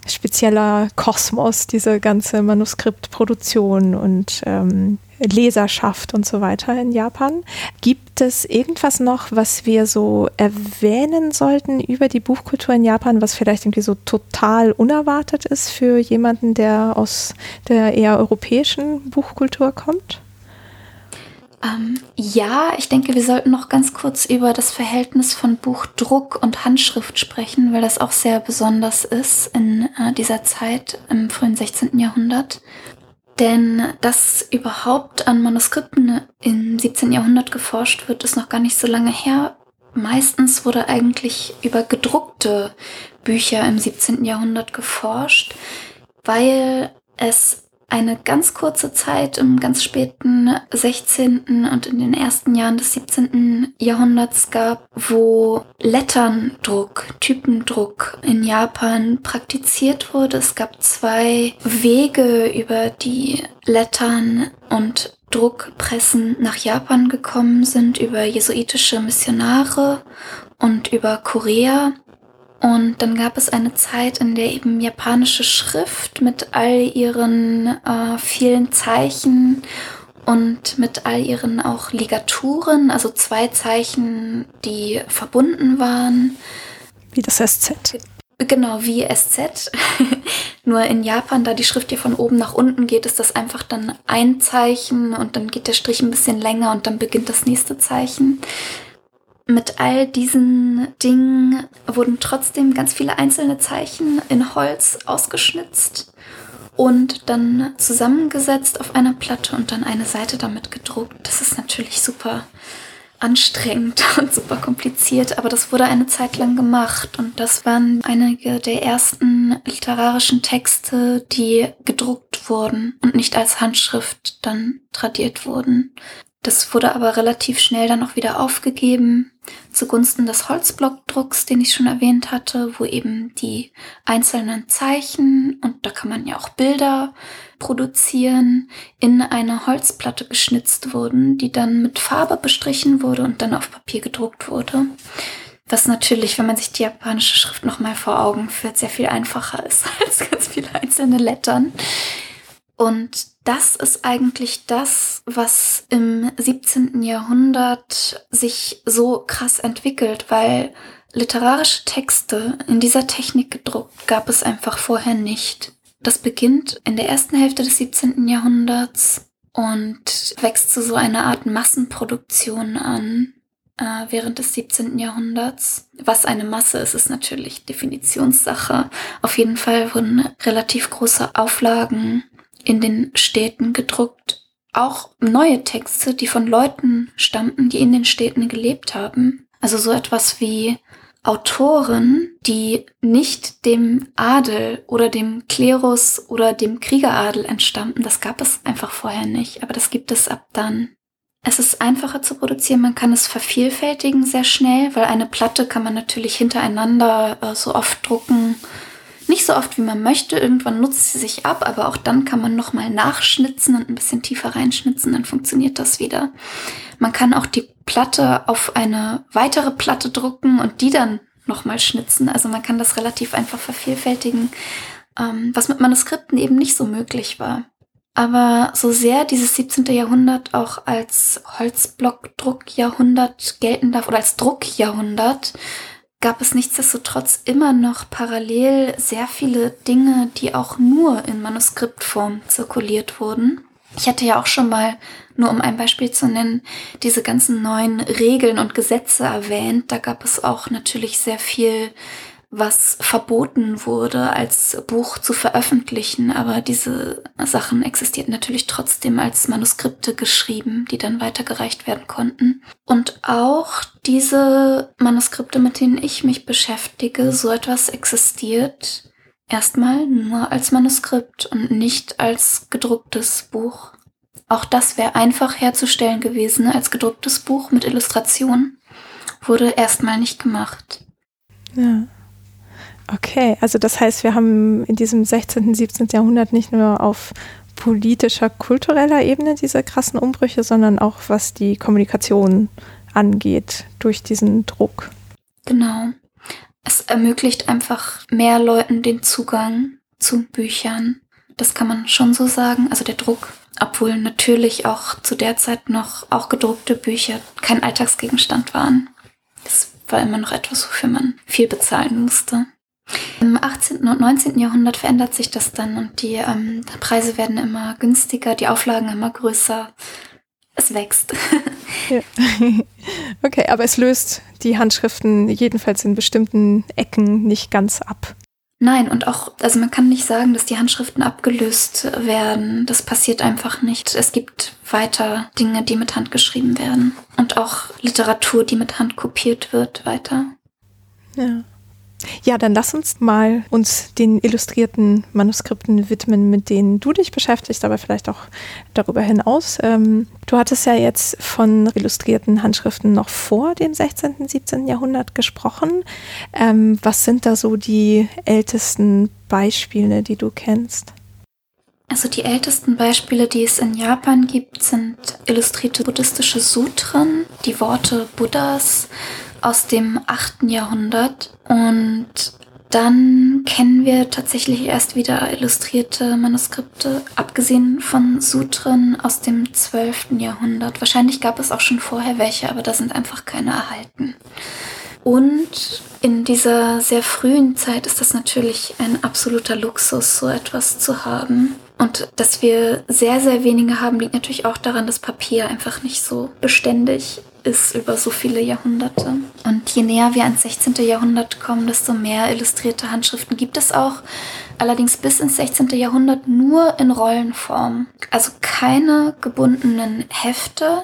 spezieller Kosmos, diese ganze Manuskriptproduktion und ähm, Leserschaft und so weiter in Japan. Gibt es irgendwas noch, was wir so erwähnen sollten über die Buchkultur in Japan, was vielleicht irgendwie so total unerwartet ist für jemanden, der aus der eher europäischen Buchkultur kommt? Ähm, ja, ich denke, wir sollten noch ganz kurz über das Verhältnis von Buchdruck und Handschrift sprechen, weil das auch sehr besonders ist in äh, dieser Zeit im frühen 16. Jahrhundert. Denn dass überhaupt an Manuskripten im 17. Jahrhundert geforscht wird, ist noch gar nicht so lange her. Meistens wurde eigentlich über gedruckte Bücher im 17. Jahrhundert geforscht, weil es eine ganz kurze Zeit im ganz späten 16. und in den ersten Jahren des 17. Jahrhunderts gab, wo Letterndruck, Typendruck in Japan praktiziert wurde. Es gab zwei Wege, über die Lettern und Druckpressen nach Japan gekommen sind, über jesuitische Missionare und über Korea. Und dann gab es eine Zeit, in der eben japanische Schrift mit all ihren äh, vielen Zeichen und mit all ihren auch Ligaturen, also zwei Zeichen, die verbunden waren. Wie das SZ. Genau, wie SZ. Nur in Japan, da die Schrift hier von oben nach unten geht, ist das einfach dann ein Zeichen und dann geht der Strich ein bisschen länger und dann beginnt das nächste Zeichen. Mit all diesen Dingen wurden trotzdem ganz viele einzelne Zeichen in Holz ausgeschnitzt und dann zusammengesetzt auf einer Platte und dann eine Seite damit gedruckt. Das ist natürlich super anstrengend und super kompliziert, aber das wurde eine Zeit lang gemacht und das waren einige der ersten literarischen Texte, die gedruckt wurden und nicht als Handschrift dann tradiert wurden. Das wurde aber relativ schnell dann auch wieder aufgegeben zugunsten des Holzblockdrucks, den ich schon erwähnt hatte, wo eben die einzelnen Zeichen und da kann man ja auch Bilder produzieren, in eine Holzplatte geschnitzt wurden, die dann mit Farbe bestrichen wurde und dann auf Papier gedruckt wurde. Was natürlich, wenn man sich die japanische Schrift nochmal vor Augen führt, sehr viel einfacher ist als ganz viele einzelne Lettern. Und das ist eigentlich das, was im 17. Jahrhundert sich so krass entwickelt, weil literarische Texte in dieser Technik gedruckt gab es einfach vorher nicht. Das beginnt in der ersten Hälfte des 17. Jahrhunderts und wächst zu so einer Art Massenproduktion an äh, während des 17. Jahrhunderts. Was eine Masse ist, ist natürlich Definitionssache. Auf jeden Fall wurden relativ große Auflagen in den Städten gedruckt. Auch neue Texte, die von Leuten stammten, die in den Städten gelebt haben. Also so etwas wie Autoren, die nicht dem Adel oder dem Klerus oder dem Kriegeradel entstammten. Das gab es einfach vorher nicht, aber das gibt es ab dann. Es ist einfacher zu produzieren, man kann es vervielfältigen sehr schnell, weil eine Platte kann man natürlich hintereinander äh, so oft drucken, nicht so oft, wie man möchte. Irgendwann nutzt sie sich ab, aber auch dann kann man nochmal nachschnitzen und ein bisschen tiefer reinschnitzen, dann funktioniert das wieder. Man kann auch die Platte auf eine weitere Platte drucken und die dann nochmal schnitzen. Also man kann das relativ einfach vervielfältigen, ähm, was mit Manuskripten eben nicht so möglich war. Aber so sehr dieses 17. Jahrhundert auch als Holzblockdruckjahrhundert gelten darf oder als Druckjahrhundert, gab es nichtsdestotrotz immer noch parallel sehr viele Dinge, die auch nur in Manuskriptform zirkuliert wurden. Ich hatte ja auch schon mal, nur um ein Beispiel zu nennen, diese ganzen neuen Regeln und Gesetze erwähnt. Da gab es auch natürlich sehr viel was verboten wurde, als Buch zu veröffentlichen, aber diese Sachen existierten natürlich trotzdem als Manuskripte geschrieben, die dann weitergereicht werden konnten. Und auch diese Manuskripte, mit denen ich mich beschäftige, so etwas existiert erstmal nur als Manuskript und nicht als gedrucktes Buch. Auch das wäre einfach herzustellen gewesen als gedrucktes Buch mit Illustration. Wurde erstmal nicht gemacht. Ja. Okay, also das heißt, wir haben in diesem 16., 17. Jahrhundert nicht nur auf politischer, kultureller Ebene diese krassen Umbrüche, sondern auch was die Kommunikation angeht durch diesen Druck. Genau. Es ermöglicht einfach mehr Leuten den Zugang zu Büchern. Das kann man schon so sagen. Also der Druck, obwohl natürlich auch zu der Zeit noch auch gedruckte Bücher kein Alltagsgegenstand waren. Das war immer noch etwas, wofür man viel bezahlen musste. Im 18. und 19. Jahrhundert verändert sich das dann und die ähm, Preise werden immer günstiger, die Auflagen immer größer. Es wächst. Ja. Okay, aber es löst die Handschriften jedenfalls in bestimmten Ecken nicht ganz ab. Nein, und auch, also man kann nicht sagen, dass die Handschriften abgelöst werden. Das passiert einfach nicht. Es gibt weiter Dinge, die mit Hand geschrieben werden. Und auch Literatur, die mit Hand kopiert wird, weiter. Ja. Ja, dann lass uns mal uns den illustrierten Manuskripten widmen, mit denen du dich beschäftigst, aber vielleicht auch darüber hinaus. Ähm, du hattest ja jetzt von illustrierten Handschriften noch vor dem 16., 17. Jahrhundert gesprochen. Ähm, was sind da so die ältesten Beispiele, die du kennst? Also die ältesten Beispiele, die es in Japan gibt, sind illustrierte buddhistische Sutren, die Worte Buddhas aus dem 8. Jahrhundert. Und dann kennen wir tatsächlich erst wieder illustrierte Manuskripte, abgesehen von Sutren aus dem 12. Jahrhundert. Wahrscheinlich gab es auch schon vorher welche, aber da sind einfach keine erhalten. Und in dieser sehr frühen Zeit ist das natürlich ein absoluter Luxus, so etwas zu haben. Und dass wir sehr, sehr wenige haben, liegt natürlich auch daran, dass Papier einfach nicht so beständig ist über so viele Jahrhunderte. Und je näher wir ans 16. Jahrhundert kommen, desto mehr illustrierte Handschriften gibt es auch. Allerdings bis ins 16. Jahrhundert nur in Rollenform. Also keine gebundenen Hefte.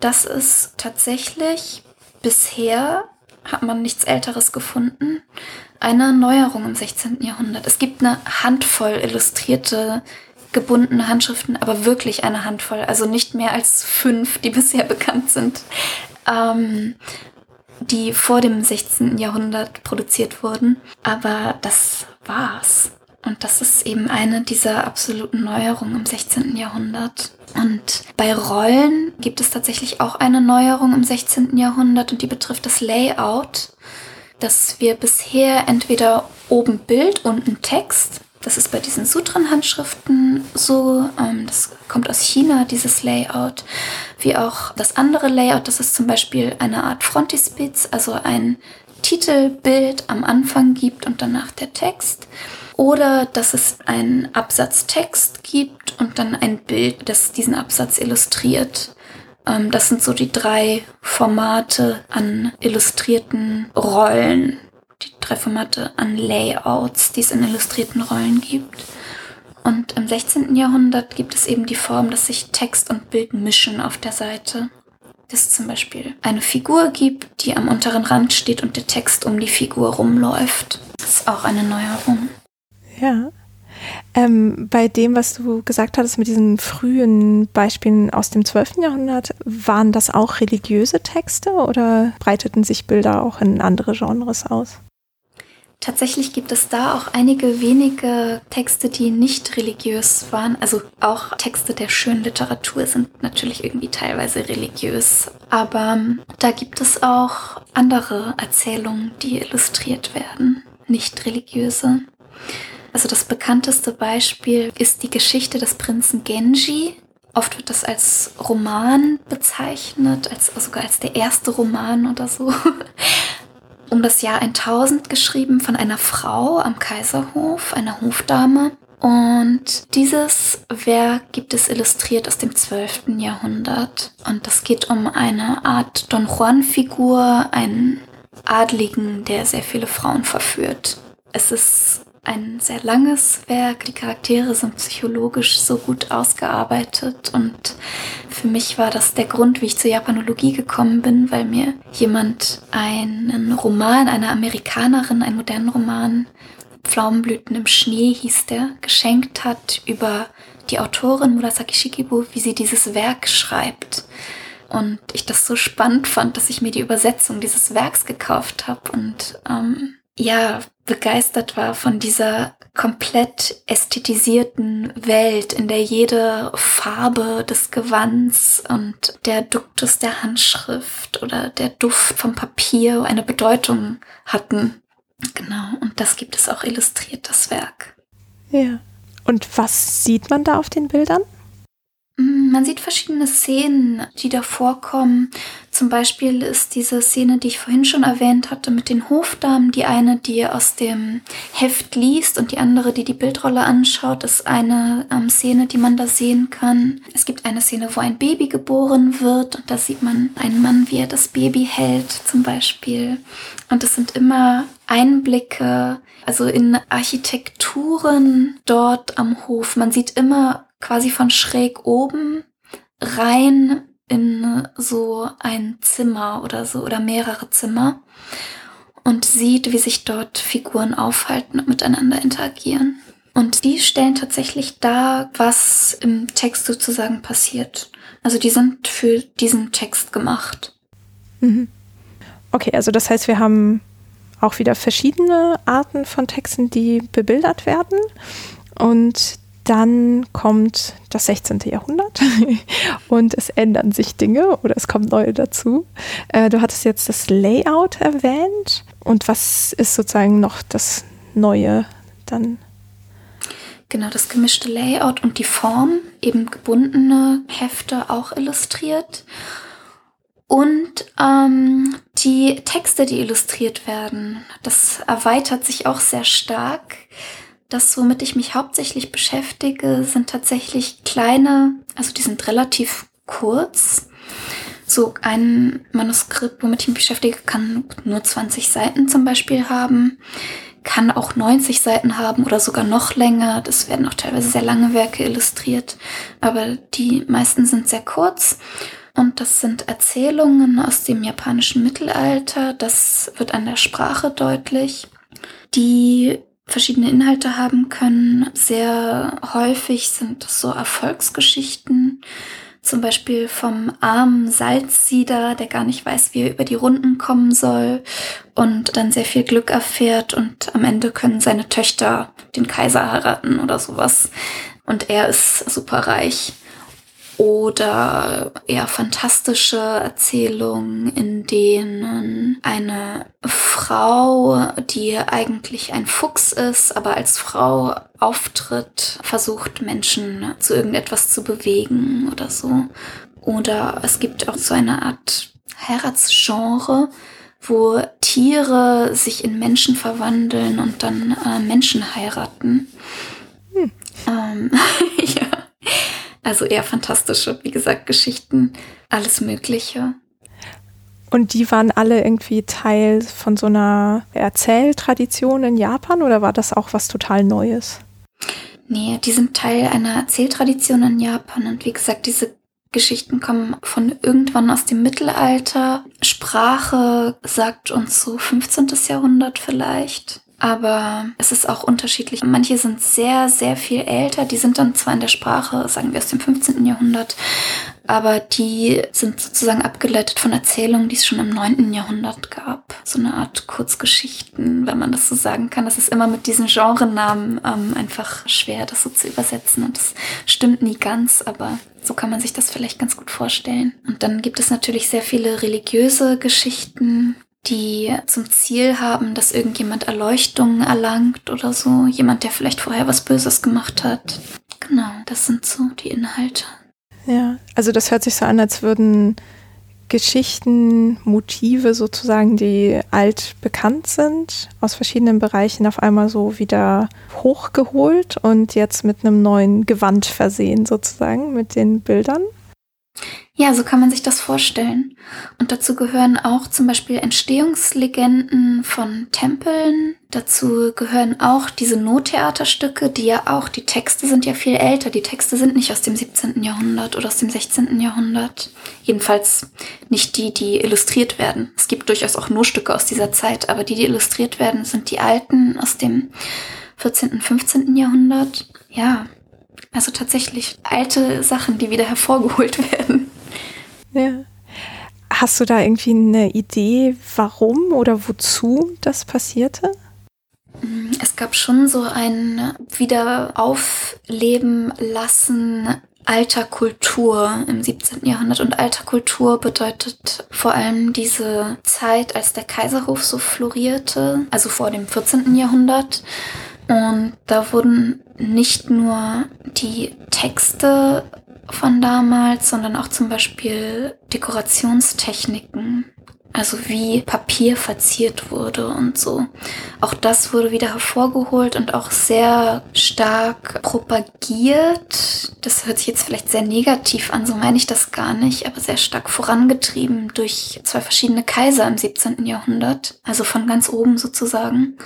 Das ist tatsächlich bisher hat man nichts Älteres gefunden. Eine Neuerung im 16. Jahrhundert. Es gibt eine Handvoll illustrierte gebundene Handschriften, aber wirklich eine Handvoll, also nicht mehr als fünf, die bisher bekannt sind, ähm, die vor dem 16. Jahrhundert produziert wurden. Aber das war's. Und das ist eben eine dieser absoluten Neuerungen im 16. Jahrhundert. Und bei Rollen gibt es tatsächlich auch eine Neuerung im 16. Jahrhundert und die betrifft das Layout, dass wir bisher entweder oben Bild, unten Text das ist bei diesen Sutren-Handschriften so. Ähm, das kommt aus China, dieses Layout. Wie auch das andere Layout, das ist zum Beispiel eine Art Frontispiz, also ein Titelbild am Anfang gibt und danach der Text. Oder dass es einen Absatz Text gibt und dann ein Bild, das diesen Absatz illustriert. Ähm, das sind so die drei Formate an illustrierten Rollen, die drei Formate an Layouts, die es in illustrierten Rollen gibt. Und im 16. Jahrhundert gibt es eben die Form, dass sich Text und Bild mischen auf der Seite. Dass es zum Beispiel eine Figur gibt, die am unteren Rand steht und der Text um die Figur rumläuft. Das ist auch eine Neuerung. Ja. Ähm, bei dem, was du gesagt hattest mit diesen frühen Beispielen aus dem 12. Jahrhundert, waren das auch religiöse Texte oder breiteten sich Bilder auch in andere Genres aus? Tatsächlich gibt es da auch einige wenige Texte, die nicht religiös waren. Also auch Texte der schönen Literatur sind natürlich irgendwie teilweise religiös. Aber da gibt es auch andere Erzählungen, die illustriert werden, nicht religiöse. Also das bekannteste Beispiel ist die Geschichte des Prinzen Genji. Oft wird das als Roman bezeichnet, als, sogar als der erste Roman oder so. um das Jahr 1000 geschrieben von einer Frau am Kaiserhof, einer Hofdame. Und dieses Werk gibt es illustriert aus dem 12. Jahrhundert. Und das geht um eine Art Don Juan-Figur, einen Adligen, der sehr viele Frauen verführt. Es ist ein sehr langes Werk. Die Charaktere sind psychologisch so gut ausgearbeitet und für mich war das der Grund, wie ich zur Japanologie gekommen bin, weil mir jemand einen Roman einer Amerikanerin, einen modernen Roman, Pflaumenblüten im Schnee hieß der, geschenkt hat über die Autorin Murasaki Shikibu, wie sie dieses Werk schreibt. Und ich das so spannend fand, dass ich mir die Übersetzung dieses Werks gekauft habe und ähm, ja, begeistert war von dieser komplett ästhetisierten Welt, in der jede Farbe des Gewands und der Duktus der Handschrift oder der Duft vom Papier eine Bedeutung hatten. Genau, und das gibt es auch illustriert, das Werk. Ja. Und was sieht man da auf den Bildern? Mm, man sieht verschiedene Szenen, die da vorkommen. Zum Beispiel ist diese Szene, die ich vorhin schon erwähnt hatte, mit den Hofdamen. Die eine, die aus dem Heft liest und die andere, die die Bildrolle anschaut, ist eine ähm, Szene, die man da sehen kann. Es gibt eine Szene, wo ein Baby geboren wird und da sieht man einen Mann, wie er das Baby hält zum Beispiel. Und es sind immer Einblicke, also in Architekturen dort am Hof. Man sieht immer quasi von schräg oben rein in so ein Zimmer oder so oder mehrere Zimmer. und sieht, wie sich dort Figuren aufhalten und miteinander interagieren. Und die stellen tatsächlich dar, was im Text sozusagen passiert. Also die sind für diesen Text gemacht. Mhm. Okay, also das heißt, wir haben auch wieder verschiedene Arten von Texten, die bebildert werden. Und dann kommt das 16. Jahrhundert und es ändern sich Dinge oder es kommen neue dazu. Äh, du hattest jetzt das Layout erwähnt. Und was ist sozusagen noch das Neue dann Genau, das gemischte Layout und die Form, eben gebundene Hefte auch illustriert. Und ähm, die Texte, die illustriert werden, das erweitert sich auch sehr stark. Das, womit ich mich hauptsächlich beschäftige, sind tatsächlich kleine, also die sind relativ kurz. So ein Manuskript, womit ich mich beschäftige, kann nur 20 Seiten zum Beispiel haben kann auch 90 Seiten haben oder sogar noch länger. Das werden auch teilweise sehr lange Werke illustriert, aber die meisten sind sehr kurz. Und das sind Erzählungen aus dem japanischen Mittelalter. Das wird an der Sprache deutlich, die verschiedene Inhalte haben können. Sehr häufig sind das so Erfolgsgeschichten zum Beispiel vom armen Salzsieder, der gar nicht weiß, wie er über die Runden kommen soll und dann sehr viel Glück erfährt und am Ende können seine Töchter den Kaiser heiraten oder sowas. Und er ist super reich oder eher fantastische Erzählungen, in denen eine Frau, die eigentlich ein Fuchs ist, aber als Frau auftritt, versucht Menschen zu irgendetwas zu bewegen oder so. Oder es gibt auch so eine Art Heiratsgenre, wo Tiere sich in Menschen verwandeln und dann äh, Menschen heiraten. Hm. Ähm, ja. Also eher fantastische, wie gesagt, Geschichten, alles Mögliche. Und die waren alle irgendwie Teil von so einer Erzähltradition in Japan oder war das auch was total Neues? Nee, die sind Teil einer Erzähltradition in Japan und wie gesagt, diese Geschichten kommen von irgendwann aus dem Mittelalter. Sprache sagt uns so 15. Jahrhundert vielleicht. Aber es ist auch unterschiedlich. Manche sind sehr, sehr viel älter. Die sind dann zwar in der Sprache, sagen wir aus dem 15. Jahrhundert, aber die sind sozusagen abgeleitet von Erzählungen, die es schon im 9. Jahrhundert gab. So eine Art Kurzgeschichten, wenn man das so sagen kann. Das ist immer mit diesen Genrenamen ähm, einfach schwer, das so zu übersetzen. Und das stimmt nie ganz, aber so kann man sich das vielleicht ganz gut vorstellen. Und dann gibt es natürlich sehr viele religiöse Geschichten, die zum Ziel haben, dass irgendjemand Erleuchtung erlangt oder so. Jemand, der vielleicht vorher was Böses gemacht hat. Genau, das sind so die Inhalte. Ja, also das hört sich so an, als würden Geschichten, Motive sozusagen, die alt bekannt sind, aus verschiedenen Bereichen auf einmal so wieder hochgeholt und jetzt mit einem neuen Gewand versehen sozusagen mit den Bildern. Ja, so kann man sich das vorstellen. Und dazu gehören auch zum Beispiel Entstehungslegenden von Tempeln. Dazu gehören auch diese Nottheaterstücke, die ja auch, die Texte sind ja viel älter. Die Texte sind nicht aus dem 17. Jahrhundert oder aus dem 16. Jahrhundert. Jedenfalls nicht die, die illustriert werden. Es gibt durchaus auch nur Stücke aus dieser Zeit, aber die, die illustriert werden, sind die alten aus dem 14., 15. Jahrhundert. Ja, also tatsächlich alte Sachen, die wieder hervorgeholt werden. Ja. Hast du da irgendwie eine Idee, warum oder wozu das passierte? Mm, es gab schon so ein Wiederaufleben lassen alter Kultur im 17. Jahrhundert. Und alter Kultur bedeutet vor allem diese Zeit, als der Kaiserhof so florierte, also vor dem 14. Jahrhundert. Und da wurden nicht nur die Texte von damals, sondern auch zum Beispiel Dekorationstechniken, also wie Papier verziert wurde und so. Auch das wurde wieder hervorgeholt und auch sehr stark propagiert. Das hört sich jetzt vielleicht sehr negativ an, so meine ich das gar nicht, aber sehr stark vorangetrieben durch zwei verschiedene Kaiser im 17. Jahrhundert, also von ganz oben sozusagen.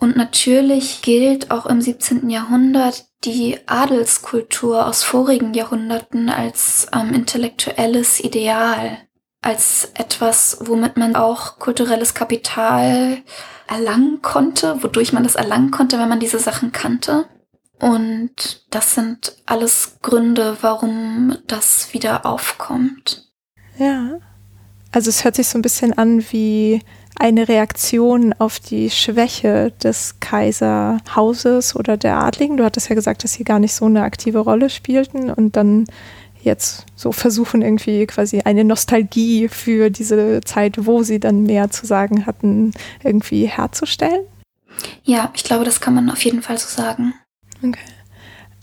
Und natürlich gilt auch im 17. Jahrhundert die Adelskultur aus vorigen Jahrhunderten als ähm, intellektuelles Ideal. als etwas, womit man auch kulturelles Kapital erlangen konnte, wodurch man das erlangen konnte, wenn man diese Sachen kannte. Und das sind alles Gründe, warum das wieder aufkommt. Ja. Also es hört sich so ein bisschen an wie eine Reaktion auf die Schwäche des Kaiserhauses oder der Adligen. Du hattest ja gesagt, dass sie gar nicht so eine aktive Rolle spielten und dann jetzt so versuchen, irgendwie quasi eine Nostalgie für diese Zeit, wo sie dann mehr zu sagen hatten, irgendwie herzustellen? Ja, ich glaube, das kann man auf jeden Fall so sagen. Okay.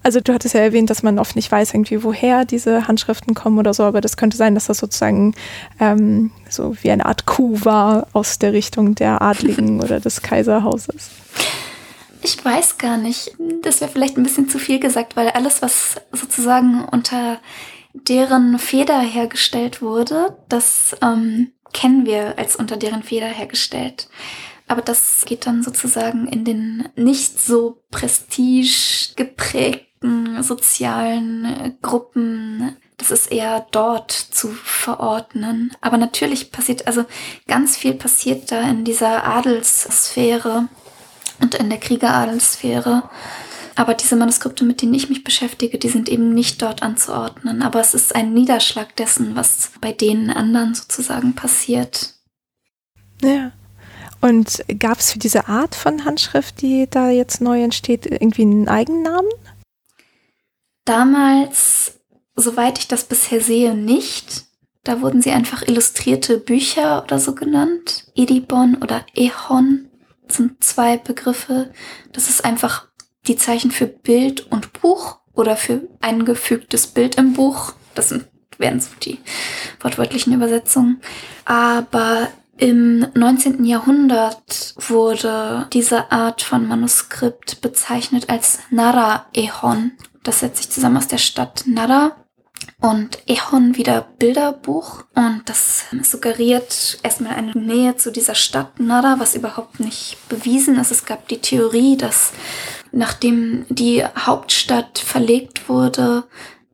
Also du hattest ja erwähnt, dass man oft nicht weiß, irgendwie woher diese Handschriften kommen oder so, aber das könnte sein, dass das sozusagen ähm, so wie eine Art Coup war aus der Richtung der Adligen oder des Kaiserhauses. Ich weiß gar nicht. Das wäre vielleicht ein bisschen zu viel gesagt, weil alles, was sozusagen unter deren Feder hergestellt wurde, das ähm, kennen wir als unter deren Feder hergestellt. Aber das geht dann sozusagen in den nicht so prestige geprägten sozialen Gruppen. Das ist eher dort zu verordnen. Aber natürlich passiert, also ganz viel passiert da in dieser Adelssphäre und in der Kriegeradelssphäre. Aber diese Manuskripte, mit denen ich mich beschäftige, die sind eben nicht dort anzuordnen. Aber es ist ein Niederschlag dessen, was bei den anderen sozusagen passiert. Ja. Und gab es für diese Art von Handschrift, die da jetzt neu entsteht, irgendwie einen Eigennamen? Damals, soweit ich das bisher sehe, nicht. Da wurden sie einfach illustrierte Bücher oder so genannt. Edibon oder Ehon sind zwei Begriffe. Das ist einfach die Zeichen für Bild und Buch oder für eingefügtes Bild im Buch. Das sind, wären so die wortwörtlichen Übersetzungen. Aber im 19. Jahrhundert wurde diese Art von Manuskript bezeichnet als Nara-Ehon. Das setzt sich zusammen aus der Stadt Nara und Ehon wieder Bilderbuch und das suggeriert erstmal eine Nähe zu dieser Stadt Nara, was überhaupt nicht bewiesen ist. Es gab die Theorie, dass nachdem die Hauptstadt verlegt wurde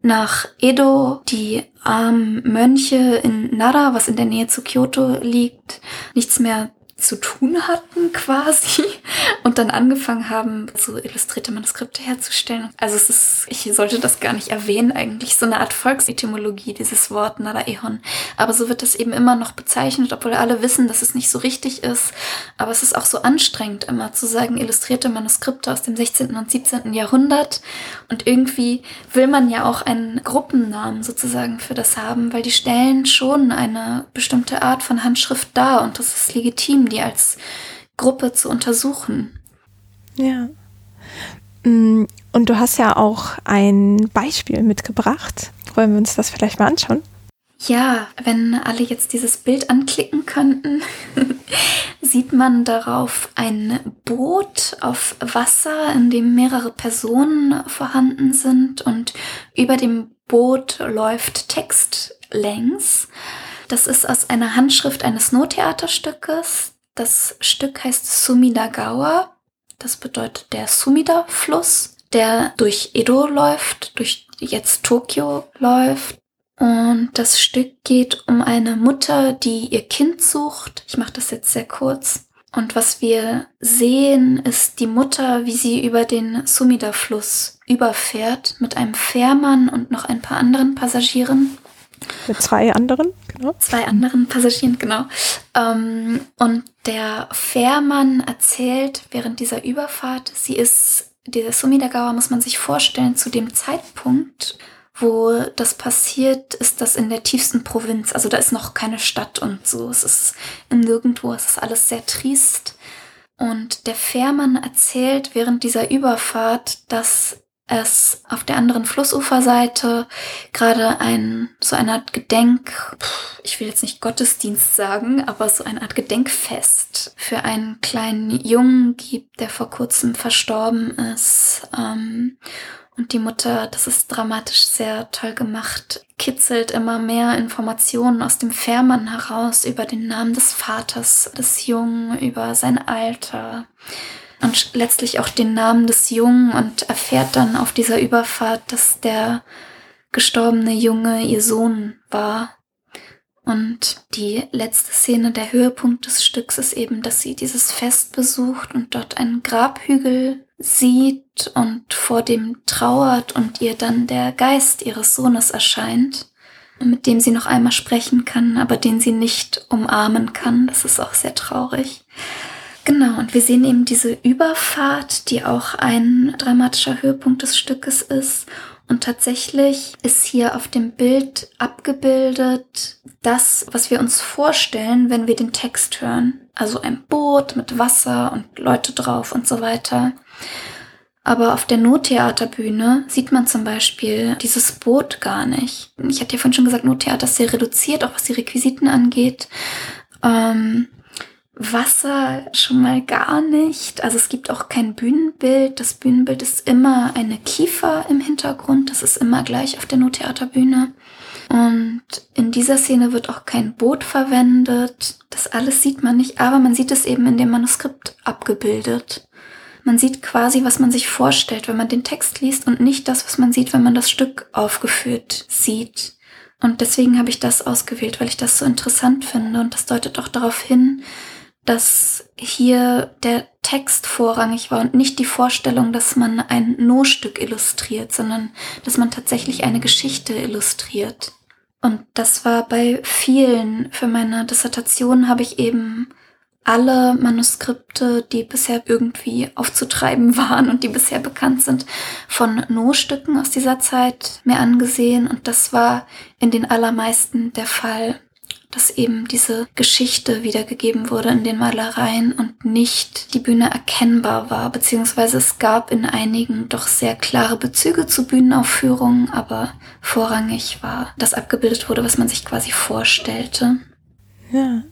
nach Edo, die armen Mönche in Nara, was in der Nähe zu Kyoto liegt, nichts mehr zu tun hatten quasi und dann angefangen haben, so illustrierte Manuskripte herzustellen. Also es ist, ich sollte das gar nicht erwähnen, eigentlich so eine Art Volksetymologie, dieses Wort Naraehon. Aber so wird das eben immer noch bezeichnet, obwohl alle wissen, dass es nicht so richtig ist. Aber es ist auch so anstrengend, immer zu sagen, illustrierte Manuskripte aus dem 16. und 17. Jahrhundert. Und irgendwie will man ja auch einen Gruppennamen sozusagen für das haben, weil die stellen schon eine bestimmte Art von Handschrift dar und das ist legitim die als Gruppe zu untersuchen. Ja. Mm, und du hast ja auch ein Beispiel mitgebracht. Wollen wir uns das vielleicht mal anschauen? Ja, wenn alle jetzt dieses Bild anklicken könnten, sieht man darauf ein Boot auf Wasser, in dem mehrere Personen vorhanden sind und über dem Boot läuft Text längs. Das ist aus einer Handschrift eines Nottheaterstückes. Das Stück heißt Sumidagawa. Das bedeutet der Sumida-Fluss, der durch Edo läuft, durch jetzt Tokio läuft. Und das Stück geht um eine Mutter, die ihr Kind sucht. Ich mache das jetzt sehr kurz. Und was wir sehen, ist die Mutter, wie sie über den Sumida-Fluss überfährt mit einem Fährmann und noch ein paar anderen Passagieren. Mit zwei anderen, genau. Zwei anderen Passagieren, genau. Ähm, und der Fährmann erzählt während dieser Überfahrt, sie ist, dieser Sumidagawa muss man sich vorstellen, zu dem Zeitpunkt, wo das passiert, ist das in der tiefsten Provinz. Also da ist noch keine Stadt und so. Es ist nirgendwo, es ist alles sehr triest. Und der Fährmann erzählt während dieser Überfahrt, dass es auf der anderen Flussuferseite gerade ein, so eine Art Gedenk, ich will jetzt nicht Gottesdienst sagen, aber so eine Art Gedenkfest für einen kleinen Jungen gibt, der vor kurzem verstorben ist. Ähm, und die Mutter, das ist dramatisch sehr toll gemacht, kitzelt immer mehr Informationen aus dem Fährmann heraus über den Namen des Vaters des Jungen, über sein Alter und letztlich auch den Namen des Jungen und erfährt dann auf dieser Überfahrt, dass der gestorbene Junge ihr Sohn war. Und die letzte Szene, der Höhepunkt des Stücks ist eben, dass sie dieses Fest besucht und dort einen Grabhügel sieht und vor dem trauert und ihr dann der Geist ihres Sohnes erscheint, mit dem sie noch einmal sprechen kann, aber den sie nicht umarmen kann. Das ist auch sehr traurig. Genau, und wir sehen eben diese Überfahrt, die auch ein dramatischer Höhepunkt des Stückes ist. Und tatsächlich ist hier auf dem Bild abgebildet das, was wir uns vorstellen, wenn wir den Text hören. Also ein Boot mit Wasser und Leute drauf und so weiter. Aber auf der Nottheaterbühne sieht man zum Beispiel dieses Boot gar nicht. Ich hatte ja vorhin schon gesagt, Nottheater ist sehr reduziert, auch was die Requisiten angeht. Ähm, Wasser schon mal gar nicht. Also es gibt auch kein Bühnenbild. Das Bühnenbild ist immer eine Kiefer im Hintergrund. Das ist immer gleich auf der Nottheaterbühne. Und in dieser Szene wird auch kein Boot verwendet. Das alles sieht man nicht, aber man sieht es eben in dem Manuskript abgebildet. Man sieht quasi, was man sich vorstellt, wenn man den Text liest und nicht das, was man sieht, wenn man das Stück aufgeführt sieht. Und deswegen habe ich das ausgewählt, weil ich das so interessant finde. Und das deutet auch darauf hin, dass hier der Text vorrangig war und nicht die Vorstellung, dass man ein No-Stück illustriert, sondern dass man tatsächlich eine Geschichte illustriert. Und das war bei vielen. Für meine Dissertation habe ich eben alle Manuskripte, die bisher irgendwie aufzutreiben waren und die bisher bekannt sind, von No-Stücken aus dieser Zeit mir angesehen. Und das war in den allermeisten der Fall dass eben diese Geschichte wiedergegeben wurde in den Malereien und nicht die Bühne erkennbar war, beziehungsweise es gab in einigen doch sehr klare Bezüge zu Bühnenaufführungen, aber vorrangig war, dass abgebildet wurde, was man sich quasi vorstellte. Ja.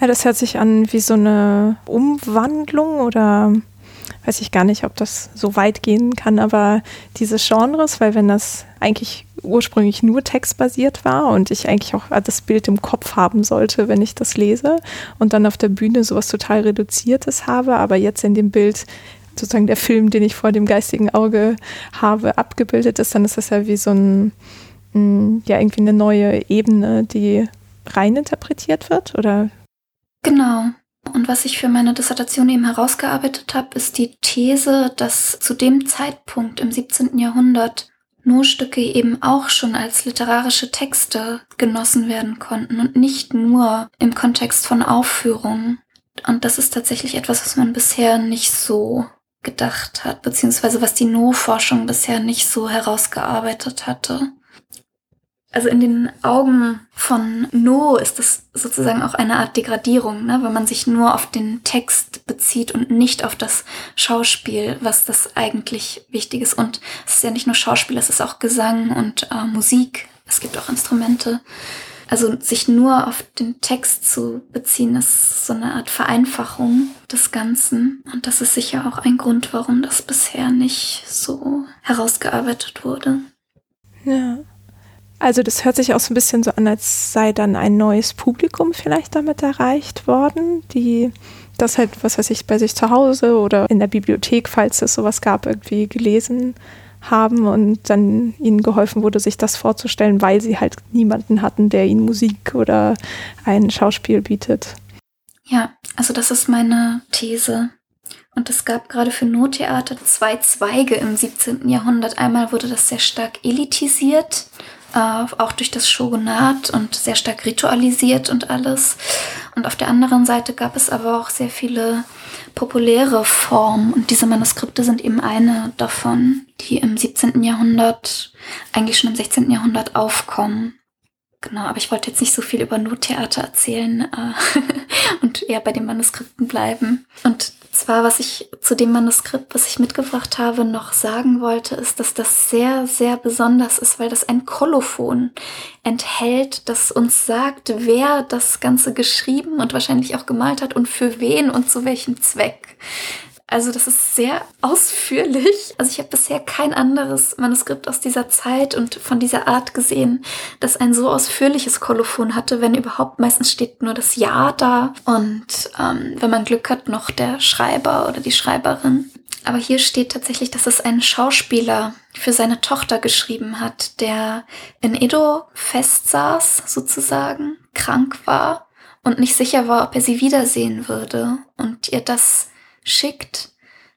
Ja, das hört sich an wie so eine Umwandlung oder weiß ich gar nicht, ob das so weit gehen kann, aber diese Genres, weil wenn das eigentlich ursprünglich nur textbasiert war und ich eigentlich auch das Bild im Kopf haben sollte, wenn ich das lese und dann auf der Bühne sowas total Reduziertes habe, aber jetzt in dem Bild sozusagen der Film, den ich vor dem geistigen Auge habe, abgebildet ist, dann ist das ja wie so ein, mm, ja, irgendwie eine neue Ebene, die rein interpretiert wird, oder? Genau. Und was ich für meine Dissertation eben herausgearbeitet habe, ist die These, dass zu dem Zeitpunkt im 17. Jahrhundert nur Stücke eben auch schon als literarische Texte genossen werden konnten und nicht nur im Kontext von Aufführungen. Und das ist tatsächlich etwas, was man bisher nicht so gedacht hat, beziehungsweise was die No-Forschung bisher nicht so herausgearbeitet hatte. Also in den Augen von No ist das sozusagen auch eine Art Degradierung, ne? wenn man sich nur auf den Text bezieht und nicht auf das Schauspiel, was das eigentlich wichtig ist. Und es ist ja nicht nur Schauspiel, es ist auch Gesang und äh, Musik. Es gibt auch Instrumente. Also sich nur auf den Text zu beziehen, ist so eine Art Vereinfachung des Ganzen. Und das ist sicher auch ein Grund, warum das bisher nicht so herausgearbeitet wurde. Ja. Also das hört sich auch so ein bisschen so an, als sei dann ein neues Publikum vielleicht damit erreicht worden, die das halt, was weiß ich, bei sich zu Hause oder in der Bibliothek, falls es sowas gab, irgendwie gelesen haben und dann ihnen geholfen wurde, sich das vorzustellen, weil sie halt niemanden hatten, der ihnen Musik oder ein Schauspiel bietet. Ja, also das ist meine These. Und es gab gerade für Nottheater zwei Zweige im 17. Jahrhundert. Einmal wurde das sehr stark elitisiert äh, auch durch das Shogunat und sehr stark ritualisiert und alles. Und auf der anderen Seite gab es aber auch sehr viele populäre Formen und diese Manuskripte sind eben eine davon, die im 17. Jahrhundert, eigentlich schon im 16. Jahrhundert aufkommen. Genau, aber ich wollte jetzt nicht so viel über Nottheater erzählen äh, und eher bei den Manuskripten bleiben. Und zwar, was ich zu dem Manuskript, was ich mitgebracht habe, noch sagen wollte, ist, dass das sehr, sehr besonders ist, weil das ein Kolophon enthält, das uns sagt, wer das Ganze geschrieben und wahrscheinlich auch gemalt hat und für wen und zu welchem Zweck. Also das ist sehr ausführlich. Also ich habe bisher kein anderes Manuskript aus dieser Zeit und von dieser Art gesehen, das ein so ausführliches Kolophon hatte, wenn überhaupt. Meistens steht nur das Ja da und ähm, wenn man Glück hat, noch der Schreiber oder die Schreiberin. Aber hier steht tatsächlich, dass es ein Schauspieler für seine Tochter geschrieben hat, der in Edo festsaß, sozusagen, krank war und nicht sicher war, ob er sie wiedersehen würde und ihr das schickt,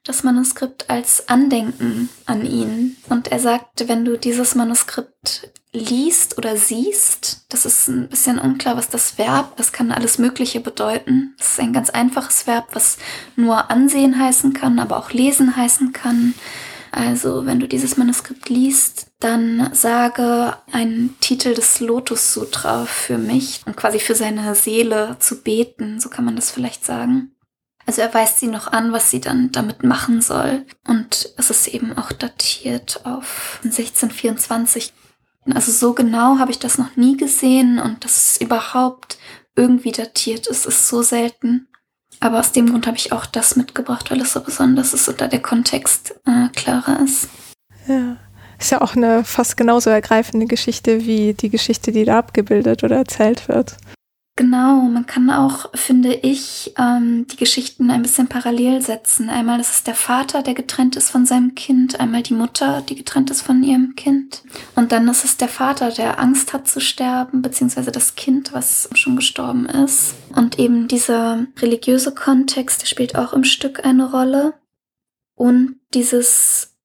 das Manuskript als Andenken an ihn. Und er sagt, wenn du dieses Manuskript liest oder siehst, das ist ein bisschen unklar, was das Verb, das kann alles Mögliche bedeuten. Das ist ein ganz einfaches Verb, was nur ansehen heißen kann, aber auch lesen heißen kann. Also, wenn du dieses Manuskript liest, dann sage einen Titel des Lotus Sutra für mich und quasi für seine Seele zu beten, so kann man das vielleicht sagen. Also er weist sie noch an, was sie dann damit machen soll. Und es ist eben auch datiert auf 1624. Also so genau habe ich das noch nie gesehen und dass es überhaupt irgendwie datiert ist, ist so selten. Aber aus dem Grund habe ich auch das mitgebracht, weil es so besonders ist und da der Kontext äh, klarer ist. Ja, ist ja auch eine fast genauso ergreifende Geschichte wie die Geschichte, die da abgebildet oder erzählt wird. Genau, man kann auch, finde ich, ähm, die Geschichten ein bisschen parallel setzen. Einmal ist es der Vater, der getrennt ist von seinem Kind, einmal die Mutter, die getrennt ist von ihrem Kind. Und dann ist es der Vater, der Angst hat zu sterben, beziehungsweise das Kind, was schon gestorben ist. Und eben dieser religiöse Kontext, der spielt auch im Stück eine Rolle. Und dieses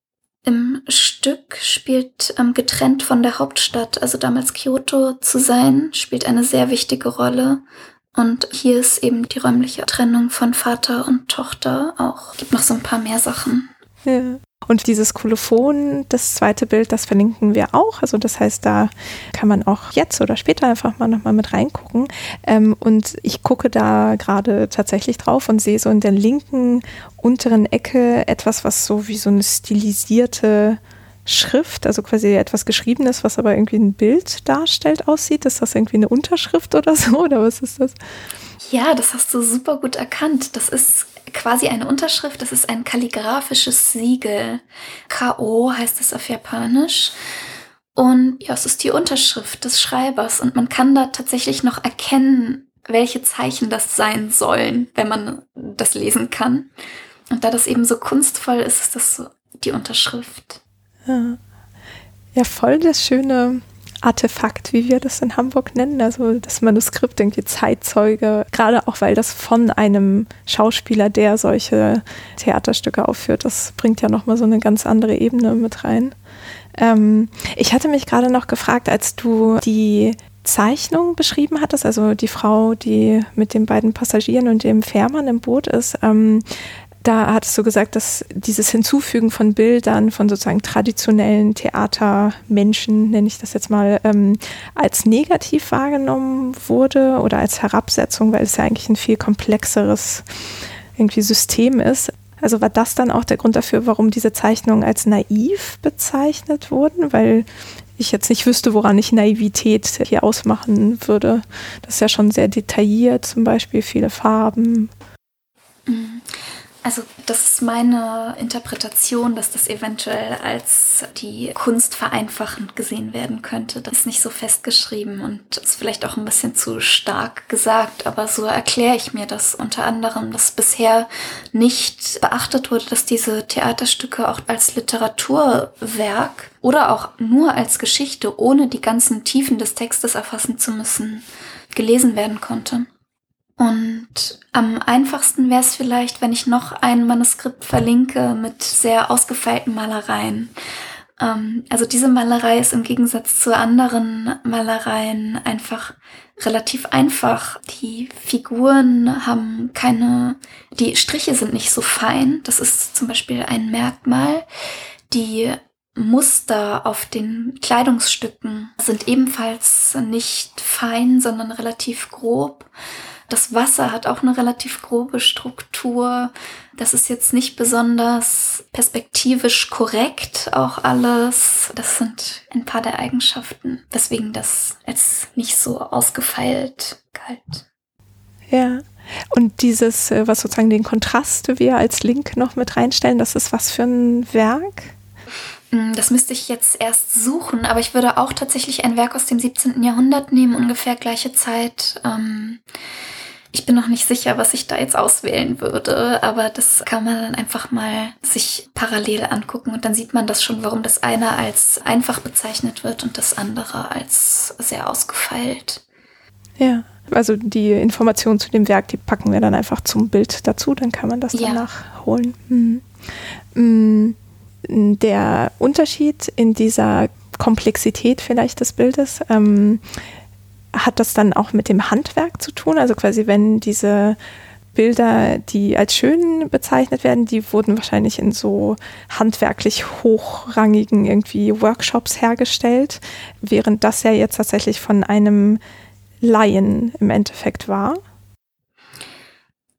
im Stück spielt ähm, getrennt von der Hauptstadt, also damals Kyoto zu sein, spielt eine sehr wichtige Rolle. Und hier ist eben die räumliche Trennung von Vater und Tochter auch. Gibt noch so ein paar mehr Sachen. Ja. Und dieses Kolophon, das zweite Bild, das verlinken wir auch. Also das heißt, da kann man auch jetzt oder später einfach mal nochmal mit reingucken. Ähm, und ich gucke da gerade tatsächlich drauf und sehe so in der linken unteren Ecke etwas, was so wie so eine stilisierte Schrift, also quasi etwas Geschriebenes, was aber irgendwie ein Bild darstellt, aussieht. Ist das irgendwie eine Unterschrift oder so? Oder was ist das? Ja, das hast du super gut erkannt. Das ist quasi eine Unterschrift, das ist ein kalligraphisches Siegel. K.O. heißt es auf Japanisch. Und ja, es ist die Unterschrift des Schreibers und man kann da tatsächlich noch erkennen, welche Zeichen das sein sollen, wenn man das lesen kann. Und da das eben so kunstvoll ist, ist das so die Unterschrift. Ja, ja voll das schöne Artefakt, wie wir das in Hamburg nennen, also das Manuskript, irgendwie Zeitzeuge, gerade auch weil das von einem Schauspieler, der solche Theaterstücke aufführt, das bringt ja nochmal so eine ganz andere Ebene mit rein. Ähm, ich hatte mich gerade noch gefragt, als du die Zeichnung beschrieben hattest, also die Frau, die mit den beiden Passagieren und dem Fährmann im Boot ist, ähm, da hattest du gesagt, dass dieses Hinzufügen von Bildern von sozusagen traditionellen Theatermenschen, nenne ich das jetzt mal, ähm, als negativ wahrgenommen wurde oder als Herabsetzung, weil es ja eigentlich ein viel komplexeres irgendwie System ist. Also war das dann auch der Grund dafür, warum diese Zeichnungen als naiv bezeichnet wurden? Weil ich jetzt nicht wüsste, woran ich Naivität hier ausmachen würde. Das ist ja schon sehr detailliert, zum Beispiel viele Farben. Mhm. Also das ist meine Interpretation, dass das eventuell als die Kunst vereinfachend gesehen werden könnte. Das ist nicht so festgeschrieben und ist vielleicht auch ein bisschen zu stark gesagt, aber so erkläre ich mir das unter anderem, dass bisher nicht beachtet wurde, dass diese Theaterstücke auch als Literaturwerk oder auch nur als Geschichte, ohne die ganzen Tiefen des Textes erfassen zu müssen, gelesen werden konnte. Und am einfachsten wäre es vielleicht, wenn ich noch ein Manuskript verlinke mit sehr ausgefeilten Malereien. Ähm, also diese Malerei ist im Gegensatz zu anderen Malereien einfach relativ einfach. Die Figuren haben keine, die Striche sind nicht so fein. Das ist zum Beispiel ein Merkmal. Die Muster auf den Kleidungsstücken sind ebenfalls nicht fein, sondern relativ grob. Das Wasser hat auch eine relativ grobe Struktur. Das ist jetzt nicht besonders perspektivisch korrekt, auch alles. Das sind ein paar der Eigenschaften, weswegen das als nicht so ausgefeilt galt. Ja. Und dieses, äh, was sozusagen den Kontrast wir als Link noch mit reinstellen, das ist was für ein Werk? Hm, das müsste ich jetzt erst suchen, aber ich würde auch tatsächlich ein Werk aus dem 17. Jahrhundert nehmen, ungefähr gleiche Zeit. Ähm, Ich bin noch nicht sicher, was ich da jetzt auswählen würde, aber das kann man dann einfach mal sich parallel angucken und dann sieht man das schon, warum das eine als einfach bezeichnet wird und das andere als sehr ausgefeilt. Ja, also die Informationen zu dem Werk, die packen wir dann einfach zum Bild dazu, dann kann man das ja. nachholen. Mhm. Mhm. Der Unterschied in dieser Komplexität vielleicht des Bildes, ähm, hat das dann auch mit dem Handwerk zu tun? Also quasi, wenn diese Bilder, die als schön bezeichnet werden, die wurden wahrscheinlich in so handwerklich hochrangigen irgendwie Workshops hergestellt, während das ja jetzt tatsächlich von einem Laien im Endeffekt war.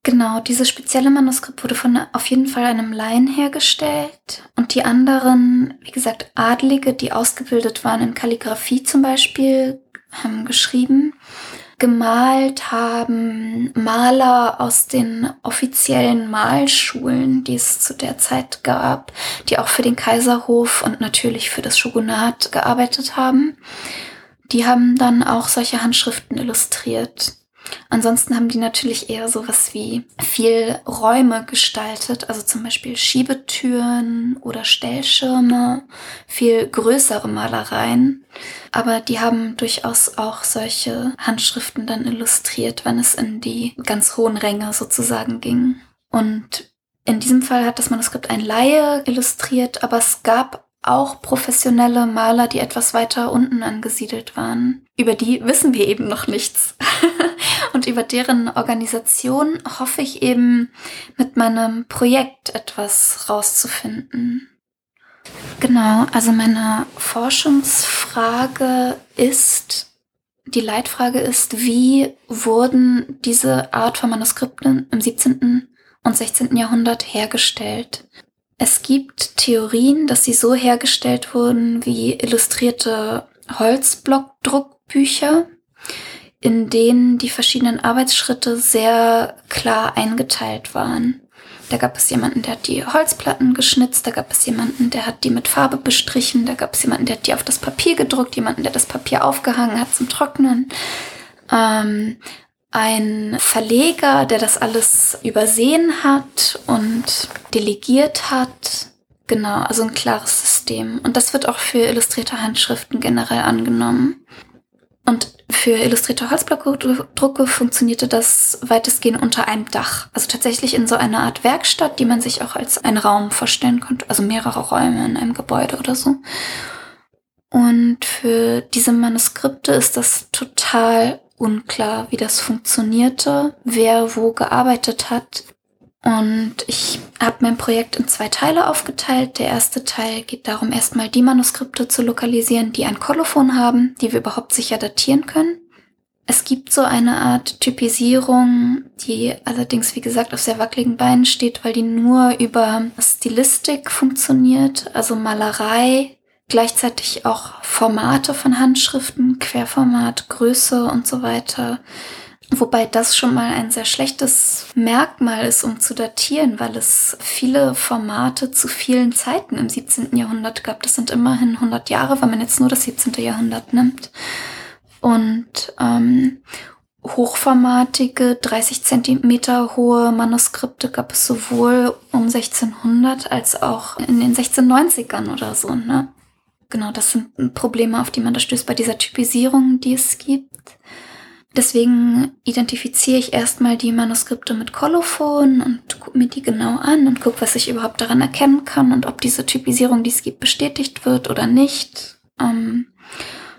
Genau, dieses spezielle Manuskript wurde von auf jeden Fall einem Laien hergestellt und die anderen, wie gesagt, Adlige, die ausgebildet waren in Kalligraphie zum Beispiel, haben geschrieben. Gemalt haben Maler aus den offiziellen Malschulen, die es zu der Zeit gab, die auch für den Kaiserhof und natürlich für das Shogunat gearbeitet haben. Die haben dann auch solche Handschriften illustriert. Ansonsten haben die natürlich eher sowas wie viel Räume gestaltet, also zum Beispiel Schiebetüren oder Stellschirme, viel größere Malereien. Aber die haben durchaus auch solche Handschriften dann illustriert, wenn es in die ganz hohen Ränge sozusagen ging. Und in diesem Fall hat das Manuskript ein Laie illustriert, aber es gab auch professionelle Maler, die etwas weiter unten angesiedelt waren. Über die wissen wir eben noch nichts. Und über deren Organisation hoffe ich eben mit meinem Projekt etwas rauszufinden. Genau, also meine Forschungsfrage ist, die Leitfrage ist, wie wurden diese Art von Manuskripten im 17. und 16. Jahrhundert hergestellt? Es gibt Theorien, dass sie so hergestellt wurden wie illustrierte Holzblockdruckbücher, in denen die verschiedenen Arbeitsschritte sehr klar eingeteilt waren. Da gab es jemanden, der hat die Holzplatten geschnitzt, da gab es jemanden, der hat die mit Farbe bestrichen, da gab es jemanden, der hat die auf das Papier gedruckt, jemanden, der das Papier aufgehangen hat zum Trocknen. Ähm, ein Verleger, der das alles übersehen hat und delegiert hat. Genau, also ein klares System. Und das wird auch für illustrierte Handschriften generell angenommen. Und für illustrierte Holzblockdrucke funktionierte das weitestgehend unter einem Dach. Also tatsächlich in so einer Art Werkstatt, die man sich auch als einen Raum vorstellen konnte. Also mehrere Räume in einem Gebäude oder so. Und für diese Manuskripte ist das total unklar, wie das funktionierte, wer wo gearbeitet hat. Und ich habe mein Projekt in zwei Teile aufgeteilt. Der erste Teil geht darum, erstmal die Manuskripte zu lokalisieren, die ein Kolophon haben, die wir überhaupt sicher datieren können. Es gibt so eine Art Typisierung, die allerdings, wie gesagt, auf sehr wackeligen Beinen steht, weil die nur über Stilistik funktioniert, also Malerei, gleichzeitig auch Formate von Handschriften, Querformat, Größe und so weiter. Wobei das schon mal ein sehr schlechtes Merkmal ist, um zu datieren, weil es viele Formate zu vielen Zeiten im 17. Jahrhundert gab. Das sind immerhin 100 Jahre, wenn man jetzt nur das 17. Jahrhundert nimmt. Und ähm, hochformatige, 30 Zentimeter hohe Manuskripte gab es sowohl um 1600 als auch in den 1690ern oder so. Ne? Genau, das sind Probleme, auf die man da stößt bei dieser Typisierung, die es gibt. Deswegen identifiziere ich erstmal die Manuskripte mit Kolophon und gucke mir die genau an und gucke, was ich überhaupt daran erkennen kann und ob diese Typisierung, die es gibt, bestätigt wird oder nicht. Ähm,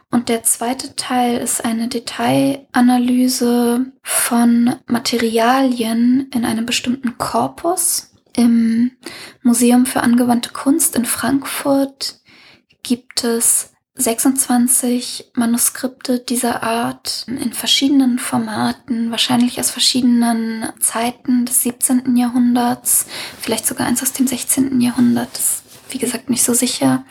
und der zweite Teil ist eine Detailanalyse von Materialien in einem bestimmten Korpus. Im Museum für angewandte Kunst in Frankfurt gibt es 26 Manuskripte dieser Art in verschiedenen Formaten, wahrscheinlich aus verschiedenen Zeiten des 17. Jahrhunderts, vielleicht sogar eins aus dem 16. Jahrhundert, ist, wie gesagt nicht so sicher.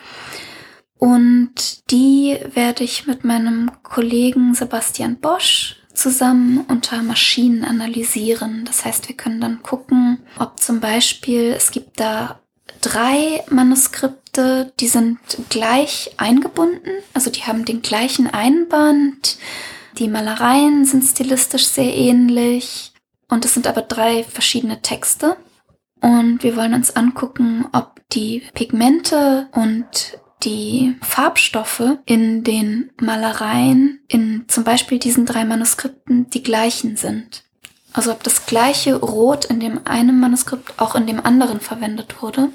Und die werde ich mit meinem Kollegen Sebastian Bosch zusammen unter Maschinen analysieren. Das heißt, wir können dann gucken, ob zum Beispiel es gibt da drei Manuskripte, die sind gleich eingebunden, also die haben den gleichen Einband. Die Malereien sind stilistisch sehr ähnlich. Und es sind aber drei verschiedene Texte. Und wir wollen uns angucken, ob die Pigmente und die Farbstoffe in den Malereien in zum Beispiel diesen drei Manuskripten die gleichen sind. Also ob das gleiche Rot in dem einen Manuskript auch in dem anderen verwendet wurde.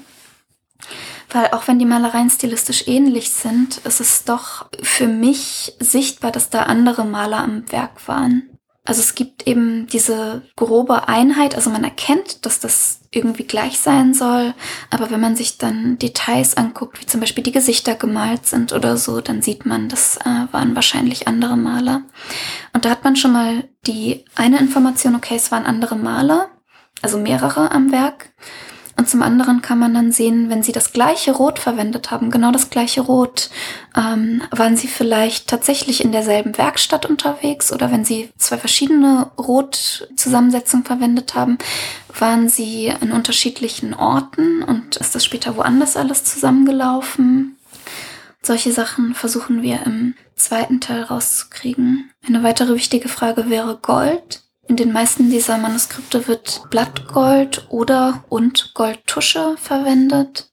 Weil auch wenn die Malereien stilistisch ähnlich sind, ist es doch für mich sichtbar, dass da andere Maler am Werk waren. Also es gibt eben diese grobe Einheit, also man erkennt, dass das irgendwie gleich sein soll, aber wenn man sich dann Details anguckt, wie zum Beispiel die Gesichter gemalt sind oder so, dann sieht man, das äh, waren wahrscheinlich andere Maler. Und da hat man schon mal die eine Information, okay, es waren andere Maler, also mehrere am Werk. Und zum anderen kann man dann sehen, wenn sie das gleiche Rot verwendet haben, genau das gleiche Rot, ähm, waren sie vielleicht tatsächlich in derselben Werkstatt unterwegs oder wenn sie zwei verschiedene Rotzusammensetzungen verwendet haben, waren sie in unterschiedlichen Orten und ist das später woanders alles zusammengelaufen. Solche Sachen versuchen wir im zweiten Teil rauszukriegen. Eine weitere wichtige Frage wäre Gold. In den meisten dieser Manuskripte wird Blattgold oder und Goldtusche verwendet.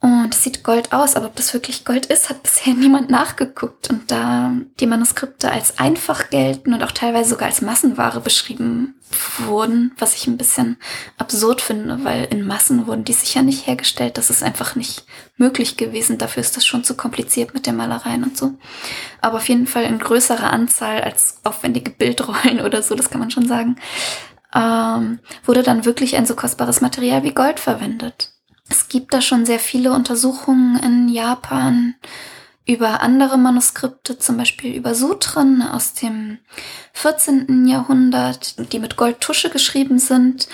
Und es sieht Gold aus, aber ob das wirklich Gold ist, hat bisher niemand nachgeguckt. Und da die Manuskripte als einfach gelten und auch teilweise sogar als Massenware beschrieben wurden, was ich ein bisschen absurd finde, weil in Massen wurden die sicher nicht hergestellt. Das ist einfach nicht möglich gewesen. Dafür ist das schon zu kompliziert mit den Malereien und so. Aber auf jeden Fall in größerer Anzahl als aufwendige Bildrollen oder so, das kann man schon sagen, ähm, wurde dann wirklich ein so kostbares Material wie Gold verwendet. Es gibt da schon sehr viele Untersuchungen in Japan über andere Manuskripte, zum Beispiel über Sutren aus dem 14. Jahrhundert, die mit Goldtusche geschrieben sind.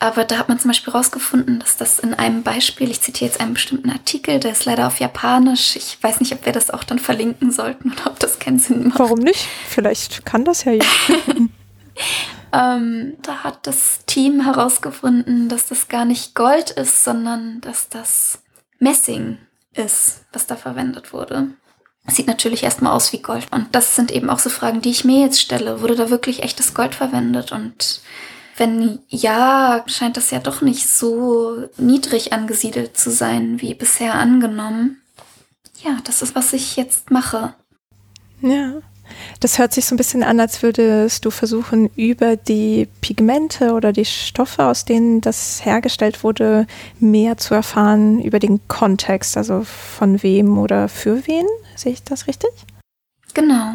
Aber da hat man zum Beispiel herausgefunden, dass das in einem Beispiel, ich zitiere jetzt einen bestimmten Artikel, der ist leider auf Japanisch. Ich weiß nicht, ob wir das auch dann verlinken sollten oder ob das keinen Sinn macht. Warum nicht? Vielleicht kann das ja jemand. Ähm, da hat das Team herausgefunden, dass das gar nicht Gold ist, sondern dass das Messing ist, was da verwendet wurde. sieht natürlich erstmal aus wie Gold. Und das sind eben auch so Fragen, die ich mir jetzt stelle. Wurde da wirklich echtes Gold verwendet? Und wenn ja, scheint das ja doch nicht so niedrig angesiedelt zu sein, wie bisher angenommen. Ja, das ist, was ich jetzt mache. Ja. Das hört sich so ein bisschen an, als würdest du versuchen, über die Pigmente oder die Stoffe, aus denen das hergestellt wurde, mehr zu erfahren über den Kontext, also von wem oder für wen. Sehe ich das richtig? Genau.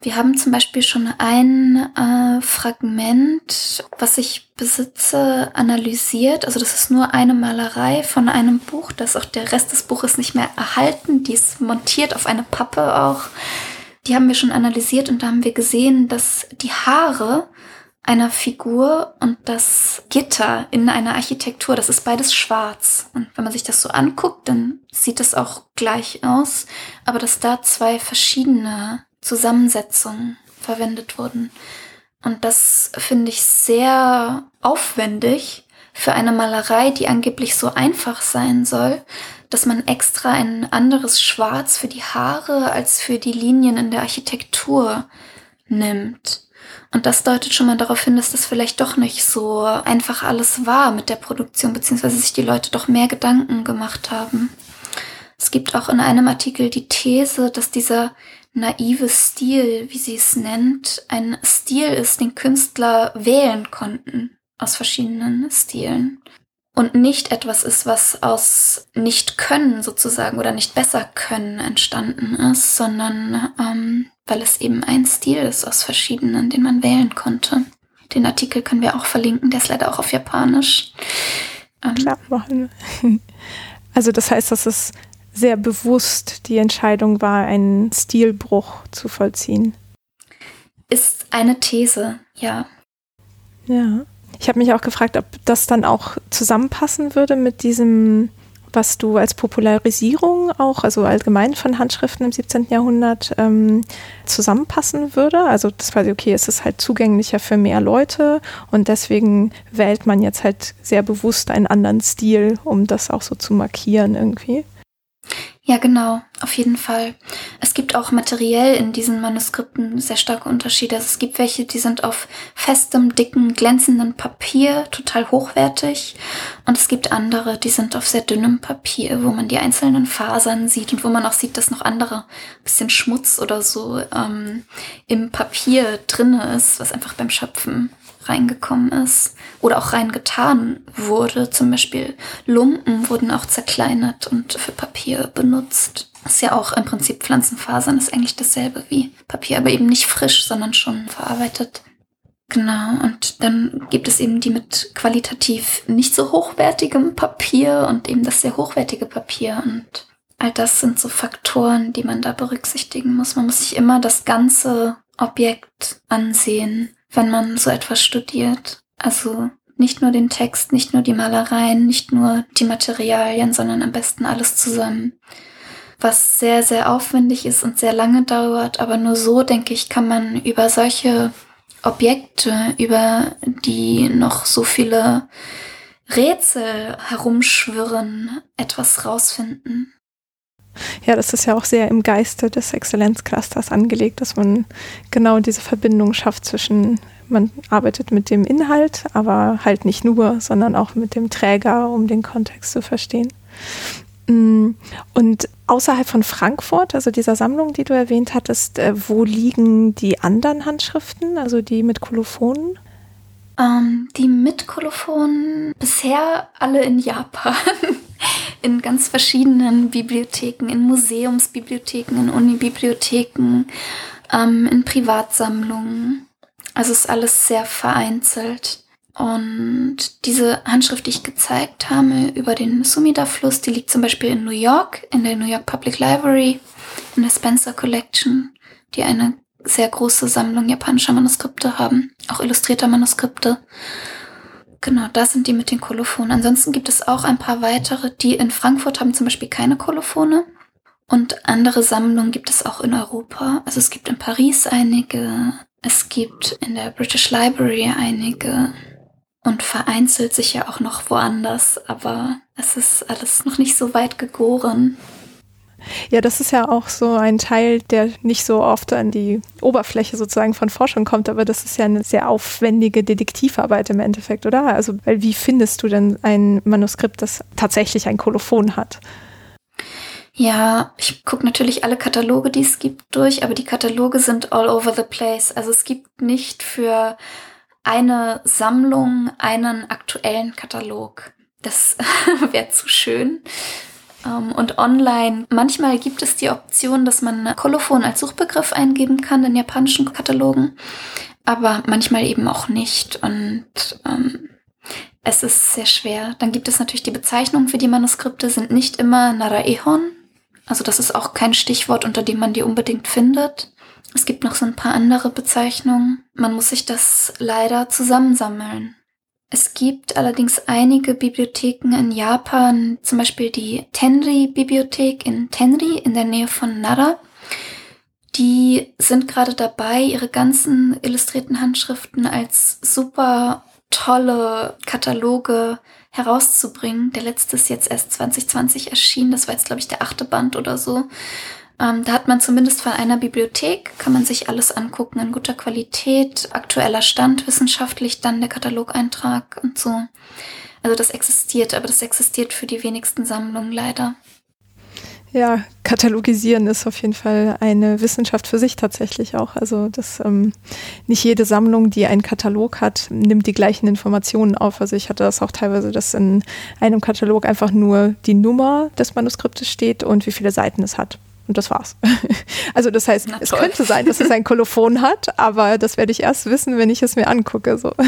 Wir haben zum Beispiel schon ein äh, Fragment, was ich besitze, analysiert. Also das ist nur eine Malerei von einem Buch. Das auch der Rest des Buches nicht mehr erhalten. Die ist montiert auf eine Pappe auch die haben wir schon analysiert und da haben wir gesehen, dass die Haare einer Figur und das Gitter in einer Architektur, das ist beides schwarz. Und wenn man sich das so anguckt, dann sieht es auch gleich aus, aber dass da zwei verschiedene Zusammensetzungen verwendet wurden. Und das finde ich sehr aufwendig für eine Malerei, die angeblich so einfach sein soll, dass man extra ein anderes Schwarz für die Haare als für die Linien in der Architektur nimmt. Und das deutet schon mal darauf hin, dass das vielleicht doch nicht so einfach alles war mit der Produktion, beziehungsweise sich die Leute doch mehr Gedanken gemacht haben. Es gibt auch in einem Artikel die These, dass dieser naive Stil, wie sie es nennt, ein Stil ist, den Künstler wählen konnten aus verschiedenen Stilen und nicht etwas ist, was aus nicht können sozusagen oder nicht besser können entstanden ist, sondern ähm, weil es eben ein Stil ist aus verschiedenen, den man wählen konnte. Den Artikel können wir auch verlinken, der ist leider auch auf Japanisch. Ähm, Klar, machen wir. Also das heißt, dass es sehr bewusst die Entscheidung war, einen Stilbruch zu vollziehen. Ist eine These, ja. Ja. Ich habe mich auch gefragt, ob das dann auch zusammenpassen würde mit diesem, was du als Popularisierung auch, also allgemein von Handschriften im 17. Jahrhundert ähm, zusammenpassen würde. Also das quasi, okay, es ist halt zugänglicher für mehr Leute und deswegen wählt man jetzt halt sehr bewusst einen anderen Stil, um das auch so zu markieren irgendwie. Ja, genau, auf jeden Fall. Es gibt auch materiell in diesen Manuskripten sehr starke Unterschiede. Also es gibt welche, die sind auf festem, dicken, glänzenden Papier, total hochwertig. Und es gibt andere, die sind auf sehr dünnem Papier, wo man die einzelnen Fasern sieht und wo man auch sieht, dass noch andere bisschen Schmutz oder so ähm, im Papier drinne ist, was einfach beim Schöpfen reingekommen ist oder auch reingetan wurde. Zum Beispiel Lumpen wurden auch zerkleinert und für Papier benutzt. Ist ja auch im Prinzip Pflanzenfasern, ist eigentlich dasselbe wie Papier, aber eben nicht frisch, sondern schon verarbeitet. Genau, und dann gibt es eben die mit qualitativ nicht so hochwertigem Papier und eben das sehr hochwertige Papier. Und all das sind so Faktoren, die man da berücksichtigen muss. Man muss sich immer das ganze Objekt ansehen wenn man so etwas studiert. Also nicht nur den Text, nicht nur die Malereien, nicht nur die Materialien, sondern am besten alles zusammen. Was sehr, sehr aufwendig ist und sehr lange dauert, aber nur so, denke ich, kann man über solche Objekte, über die noch so viele Rätsel herumschwirren, etwas rausfinden. Ja, das ist ja auch sehr im Geiste des Exzellenzclusters angelegt, dass man genau diese Verbindung schafft zwischen, man arbeitet mit dem Inhalt, aber halt nicht nur, sondern auch mit dem Träger, um den Kontext zu verstehen. Mm, und außerhalb von Frankfurt, also dieser Sammlung, die du erwähnt hattest, äh, wo liegen die anderen Handschriften, also die mit Kolophonen? Ähm, die mit Kolophonen bisher alle in Japan. in ganz verschiedenen Bibliotheken, in Museumsbibliotheken, in Unibibliotheken, ähm, in Privatsammlungen. Also ist alles sehr vereinzelt. Und diese Handschrift, die ich gezeigt habe über den Sumida-Fluss, die liegt zum Beispiel in New York, in der New York Public Library, in der Spencer Collection, die eine sehr große Sammlung japanischer Manuskripte haben, auch illustrierter Manuskripte. Genau, da sind die mit den Kolophonen. Ansonsten gibt es auch ein paar weitere, die in Frankfurt haben zum Beispiel keine Kolophone. Und andere Sammlungen gibt es auch in Europa. Also es gibt in Paris einige, es gibt in der British Library einige und vereinzelt sich ja auch noch woanders, aber es ist alles noch nicht so weit gegoren. Ja, das ist ja auch so ein Teil, der nicht so oft an die Oberfläche sozusagen von Forschung kommt, aber das ist ja eine sehr aufwendige Detektivarbeit im Endeffekt, oder? Also, weil wie findest du denn ein Manuskript, das tatsächlich ein Kolophon hat? Ja, ich gucke natürlich alle Kataloge, die es gibt, durch, aber die Kataloge sind all over the place. Also es gibt nicht für eine Sammlung einen aktuellen Katalog. Das wäre zu schön. Ähm, und online, manchmal gibt es die Option, dass man Kolophon als Suchbegriff eingeben kann in japanischen Katalogen, aber manchmal eben auch nicht. Und ähm, es ist sehr schwer. Dann gibt es natürlich die Bezeichnungen für die Manuskripte, sind nicht immer Naraehon. Also das ist auch kein Stichwort, unter dem man die unbedingt findet. Es gibt noch so ein paar andere Bezeichnungen. Man muss sich das leider zusammensammeln. Es gibt allerdings einige Bibliotheken in Japan, zum Beispiel die Tenri-Bibliothek in Tenri in der Nähe von Nara. Die sind gerade dabei, ihre ganzen illustrierten Handschriften als super tolle Kataloge herauszubringen. Der letzte ist jetzt erst 2020 erschienen. Das war jetzt, glaube ich, der achte Band oder so. Ähm, da hat man zumindest von einer Bibliothek, kann man sich alles angucken in guter Qualität, aktueller Stand wissenschaftlich, dann der Katalogeintrag und so. Also das existiert, aber das existiert für die wenigsten Sammlungen leider. Ja, katalogisieren ist auf jeden Fall eine Wissenschaft für sich tatsächlich auch. Also das ähm, nicht jede Sammlung, die einen Katalog hat, nimmt die gleichen Informationen auf. Also ich hatte das auch teilweise, dass in einem Katalog einfach nur die Nummer des Manuskriptes steht und wie viele Seiten es hat. Und das war's. Also das heißt, es könnte sein, dass es ein Kolophon hat, aber das werde ich erst wissen, wenn ich es mir angucke. So.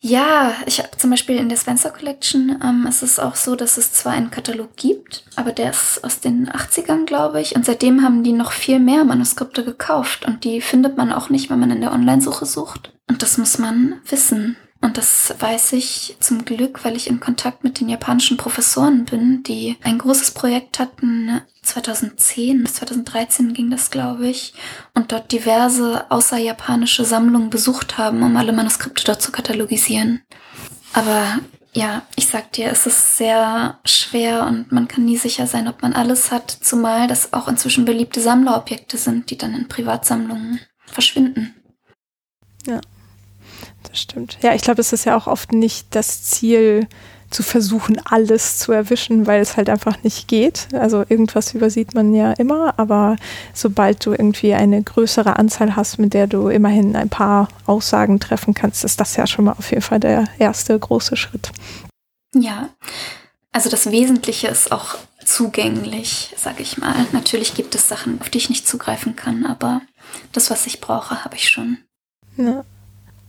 Ja, ich habe zum Beispiel in der Spencer Collection, ähm, es ist auch so, dass es zwar einen Katalog gibt, aber der ist aus den 80ern, glaube ich. Und seitdem haben die noch viel mehr Manuskripte gekauft. Und die findet man auch nicht, wenn man in der Online-Suche sucht. Und das muss man wissen. Und das weiß ich zum Glück, weil ich in Kontakt mit den japanischen Professoren bin, die ein großes Projekt hatten. 2010 bis 2013 ging das, glaube ich, und dort diverse außerjapanische Sammlungen besucht haben, um alle Manuskripte dort zu katalogisieren. Aber ja, ich sag dir, es ist sehr schwer und man kann nie sicher sein, ob man alles hat, zumal das auch inzwischen beliebte Sammlerobjekte sind, die dann in Privatsammlungen verschwinden. Das stimmt. Ja, ich glaube, es ist ja auch oft nicht das Ziel, zu versuchen, alles zu erwischen, weil es halt einfach nicht geht. Also irgendwas übersieht man ja immer, aber sobald du irgendwie eine größere Anzahl hast, mit der du immerhin ein paar Aussagen treffen kannst, ist das ja schon mal auf jeden Fall der erste große Schritt. Ja, also das Wesentliche ist auch zugänglich, sage ich mal. Natürlich gibt es Sachen, auf die ich nicht zugreifen kann, aber das, was ich brauche, habe ich schon. Ja.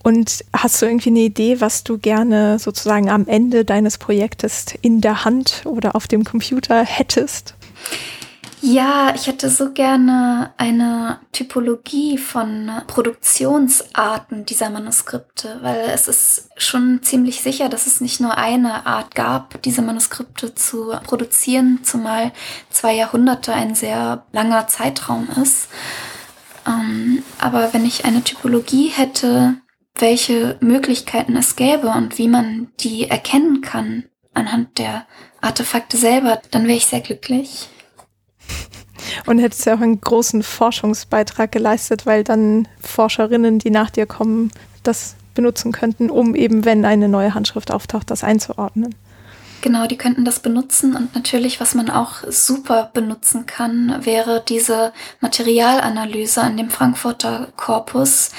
Und hast du irgendwie eine Idee, was du gerne sozusagen am Ende deines Projektes in der Hand oder auf dem Computer hättest? Ja, ich hätte so gerne eine Typologie von Produktionsarten dieser Manuskripte, weil es ist schon ziemlich sicher, dass es nicht nur eine Art gab, diese Manuskripte zu produzieren, zumal zwei Jahrhunderte ein sehr langer Zeitraum ist. Ähm, aber wenn ich eine Typologie hätte, welche Möglichkeiten es gäbe und wie man die erkennen kann anhand der Artefakte selber, dann wäre ich sehr glücklich. Und hättest ja auch einen großen Forschungsbeitrag geleistet, weil dann Forscherinnen, die nach dir kommen, das benutzen könnten, um eben, wenn eine neue Handschrift auftaucht, das einzuordnen. Genau, die könnten das benutzen und natürlich, was man auch super benutzen kann, wäre diese Materialanalyse an dem Frankfurter Korpus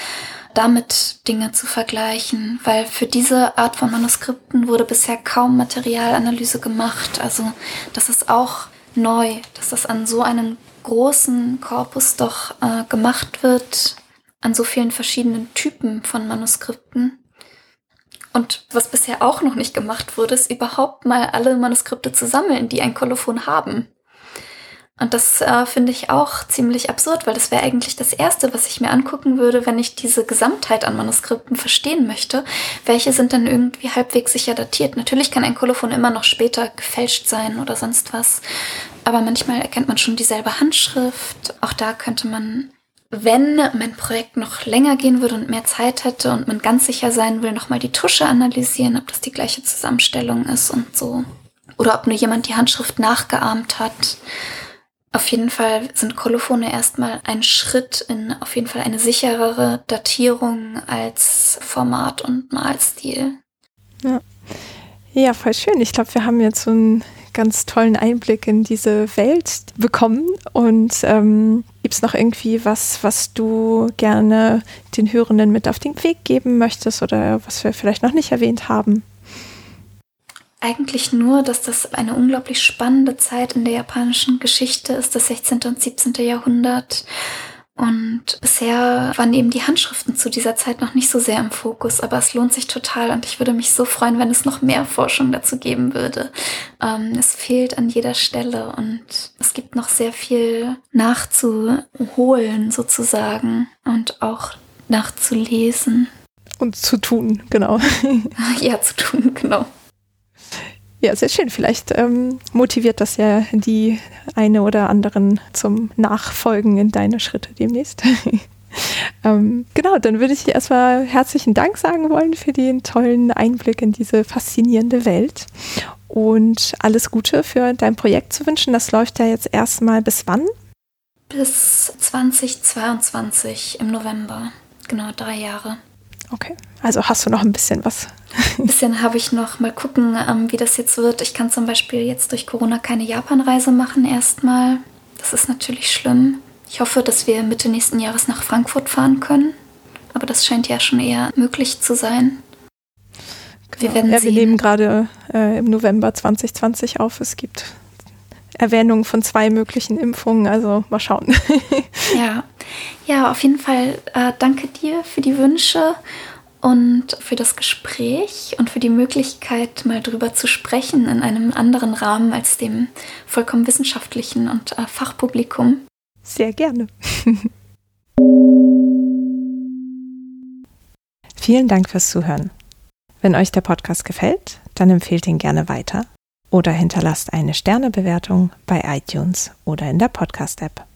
damit Dinge zu vergleichen, weil für diese Art von Manuskripten wurde bisher kaum Materialanalyse gemacht. Also das ist auch neu, dass das an so einem großen Korpus doch äh, gemacht wird, an so vielen verschiedenen Typen von Manuskripten. Und was bisher auch noch nicht gemacht wurde, ist überhaupt mal alle Manuskripte zu sammeln, die ein Kolophon haben. Und das äh, finde ich auch ziemlich absurd, weil das wäre eigentlich das Erste, was ich mir angucken würde, wenn ich diese Gesamtheit an Manuskripten verstehen möchte. Welche sind dann irgendwie halbwegs sicher datiert? Natürlich kann ein Kolophon immer noch später gefälscht sein oder sonst was. Aber manchmal erkennt man schon dieselbe Handschrift. Auch da könnte man, wenn mein Projekt noch länger gehen würde und mehr Zeit hätte und man ganz sicher sein will, nochmal die Tusche analysieren, ob das die gleiche Zusammenstellung ist und so. Oder ob nur jemand die Handschrift nachgeahmt hat. Auf jeden Fall sind Kolophone erstmal ein Schritt in auf jeden Fall eine sicherere Datierung als Format und Malstil. Ja, ja voll schön. Ich glaube, wir haben jetzt so einen ganz tollen Einblick in diese Welt bekommen. Und ähm, gibt es noch irgendwie was, was du gerne den Hörenden mit auf den Weg geben möchtest oder was wir vielleicht noch nicht erwähnt haben? Eigentlich nur, dass das eine unglaublich spannende Zeit in der japanischen Geschichte ist, das 16. und 17. Jahrhundert. Und bisher waren eben die Handschriften zu dieser Zeit noch nicht so sehr im Fokus, aber es lohnt sich total und ich würde mich so freuen, wenn es noch mehr Forschung dazu geben würde. Ähm, es fehlt an jeder Stelle und es gibt noch sehr viel nachzuholen sozusagen und auch nachzulesen. Und zu tun, genau. ja, zu tun, genau. Ja, sehr schön. Vielleicht ähm, motiviert das ja die eine oder anderen zum Nachfolgen in deine Schritte demnächst. ähm, genau, dann würde ich dir erstmal herzlichen Dank sagen wollen für den tollen Einblick in diese faszinierende Welt und alles Gute für dein Projekt zu wünschen. Das läuft ja jetzt erstmal bis wann? Bis 2022 im November. Genau, drei Jahre. Okay, also hast du noch ein bisschen was. Ein bisschen habe ich noch. Mal gucken, ähm, wie das jetzt wird. Ich kann zum Beispiel jetzt durch Corona keine Japanreise machen erstmal. Das ist natürlich schlimm. Ich hoffe, dass wir Mitte nächsten Jahres nach Frankfurt fahren können. Aber das scheint ja schon eher möglich zu sein. Genau. Wir werden ja, wir nehmen gerade äh, im November 2020 auf. Es gibt Erwähnungen von zwei möglichen Impfungen, also mal schauen. ja. ja, auf jeden Fall äh, danke dir für die Wünsche und für das Gespräch und für die Möglichkeit, mal drüber zu sprechen in einem anderen Rahmen als dem vollkommen wissenschaftlichen und äh, Fachpublikum. Sehr gerne. Vielen Dank fürs Zuhören. Wenn euch der Podcast gefällt, dann empfehlt ihn gerne weiter oder hinterlasst eine Sternebewertung bei iTunes oder in der Podcast-App.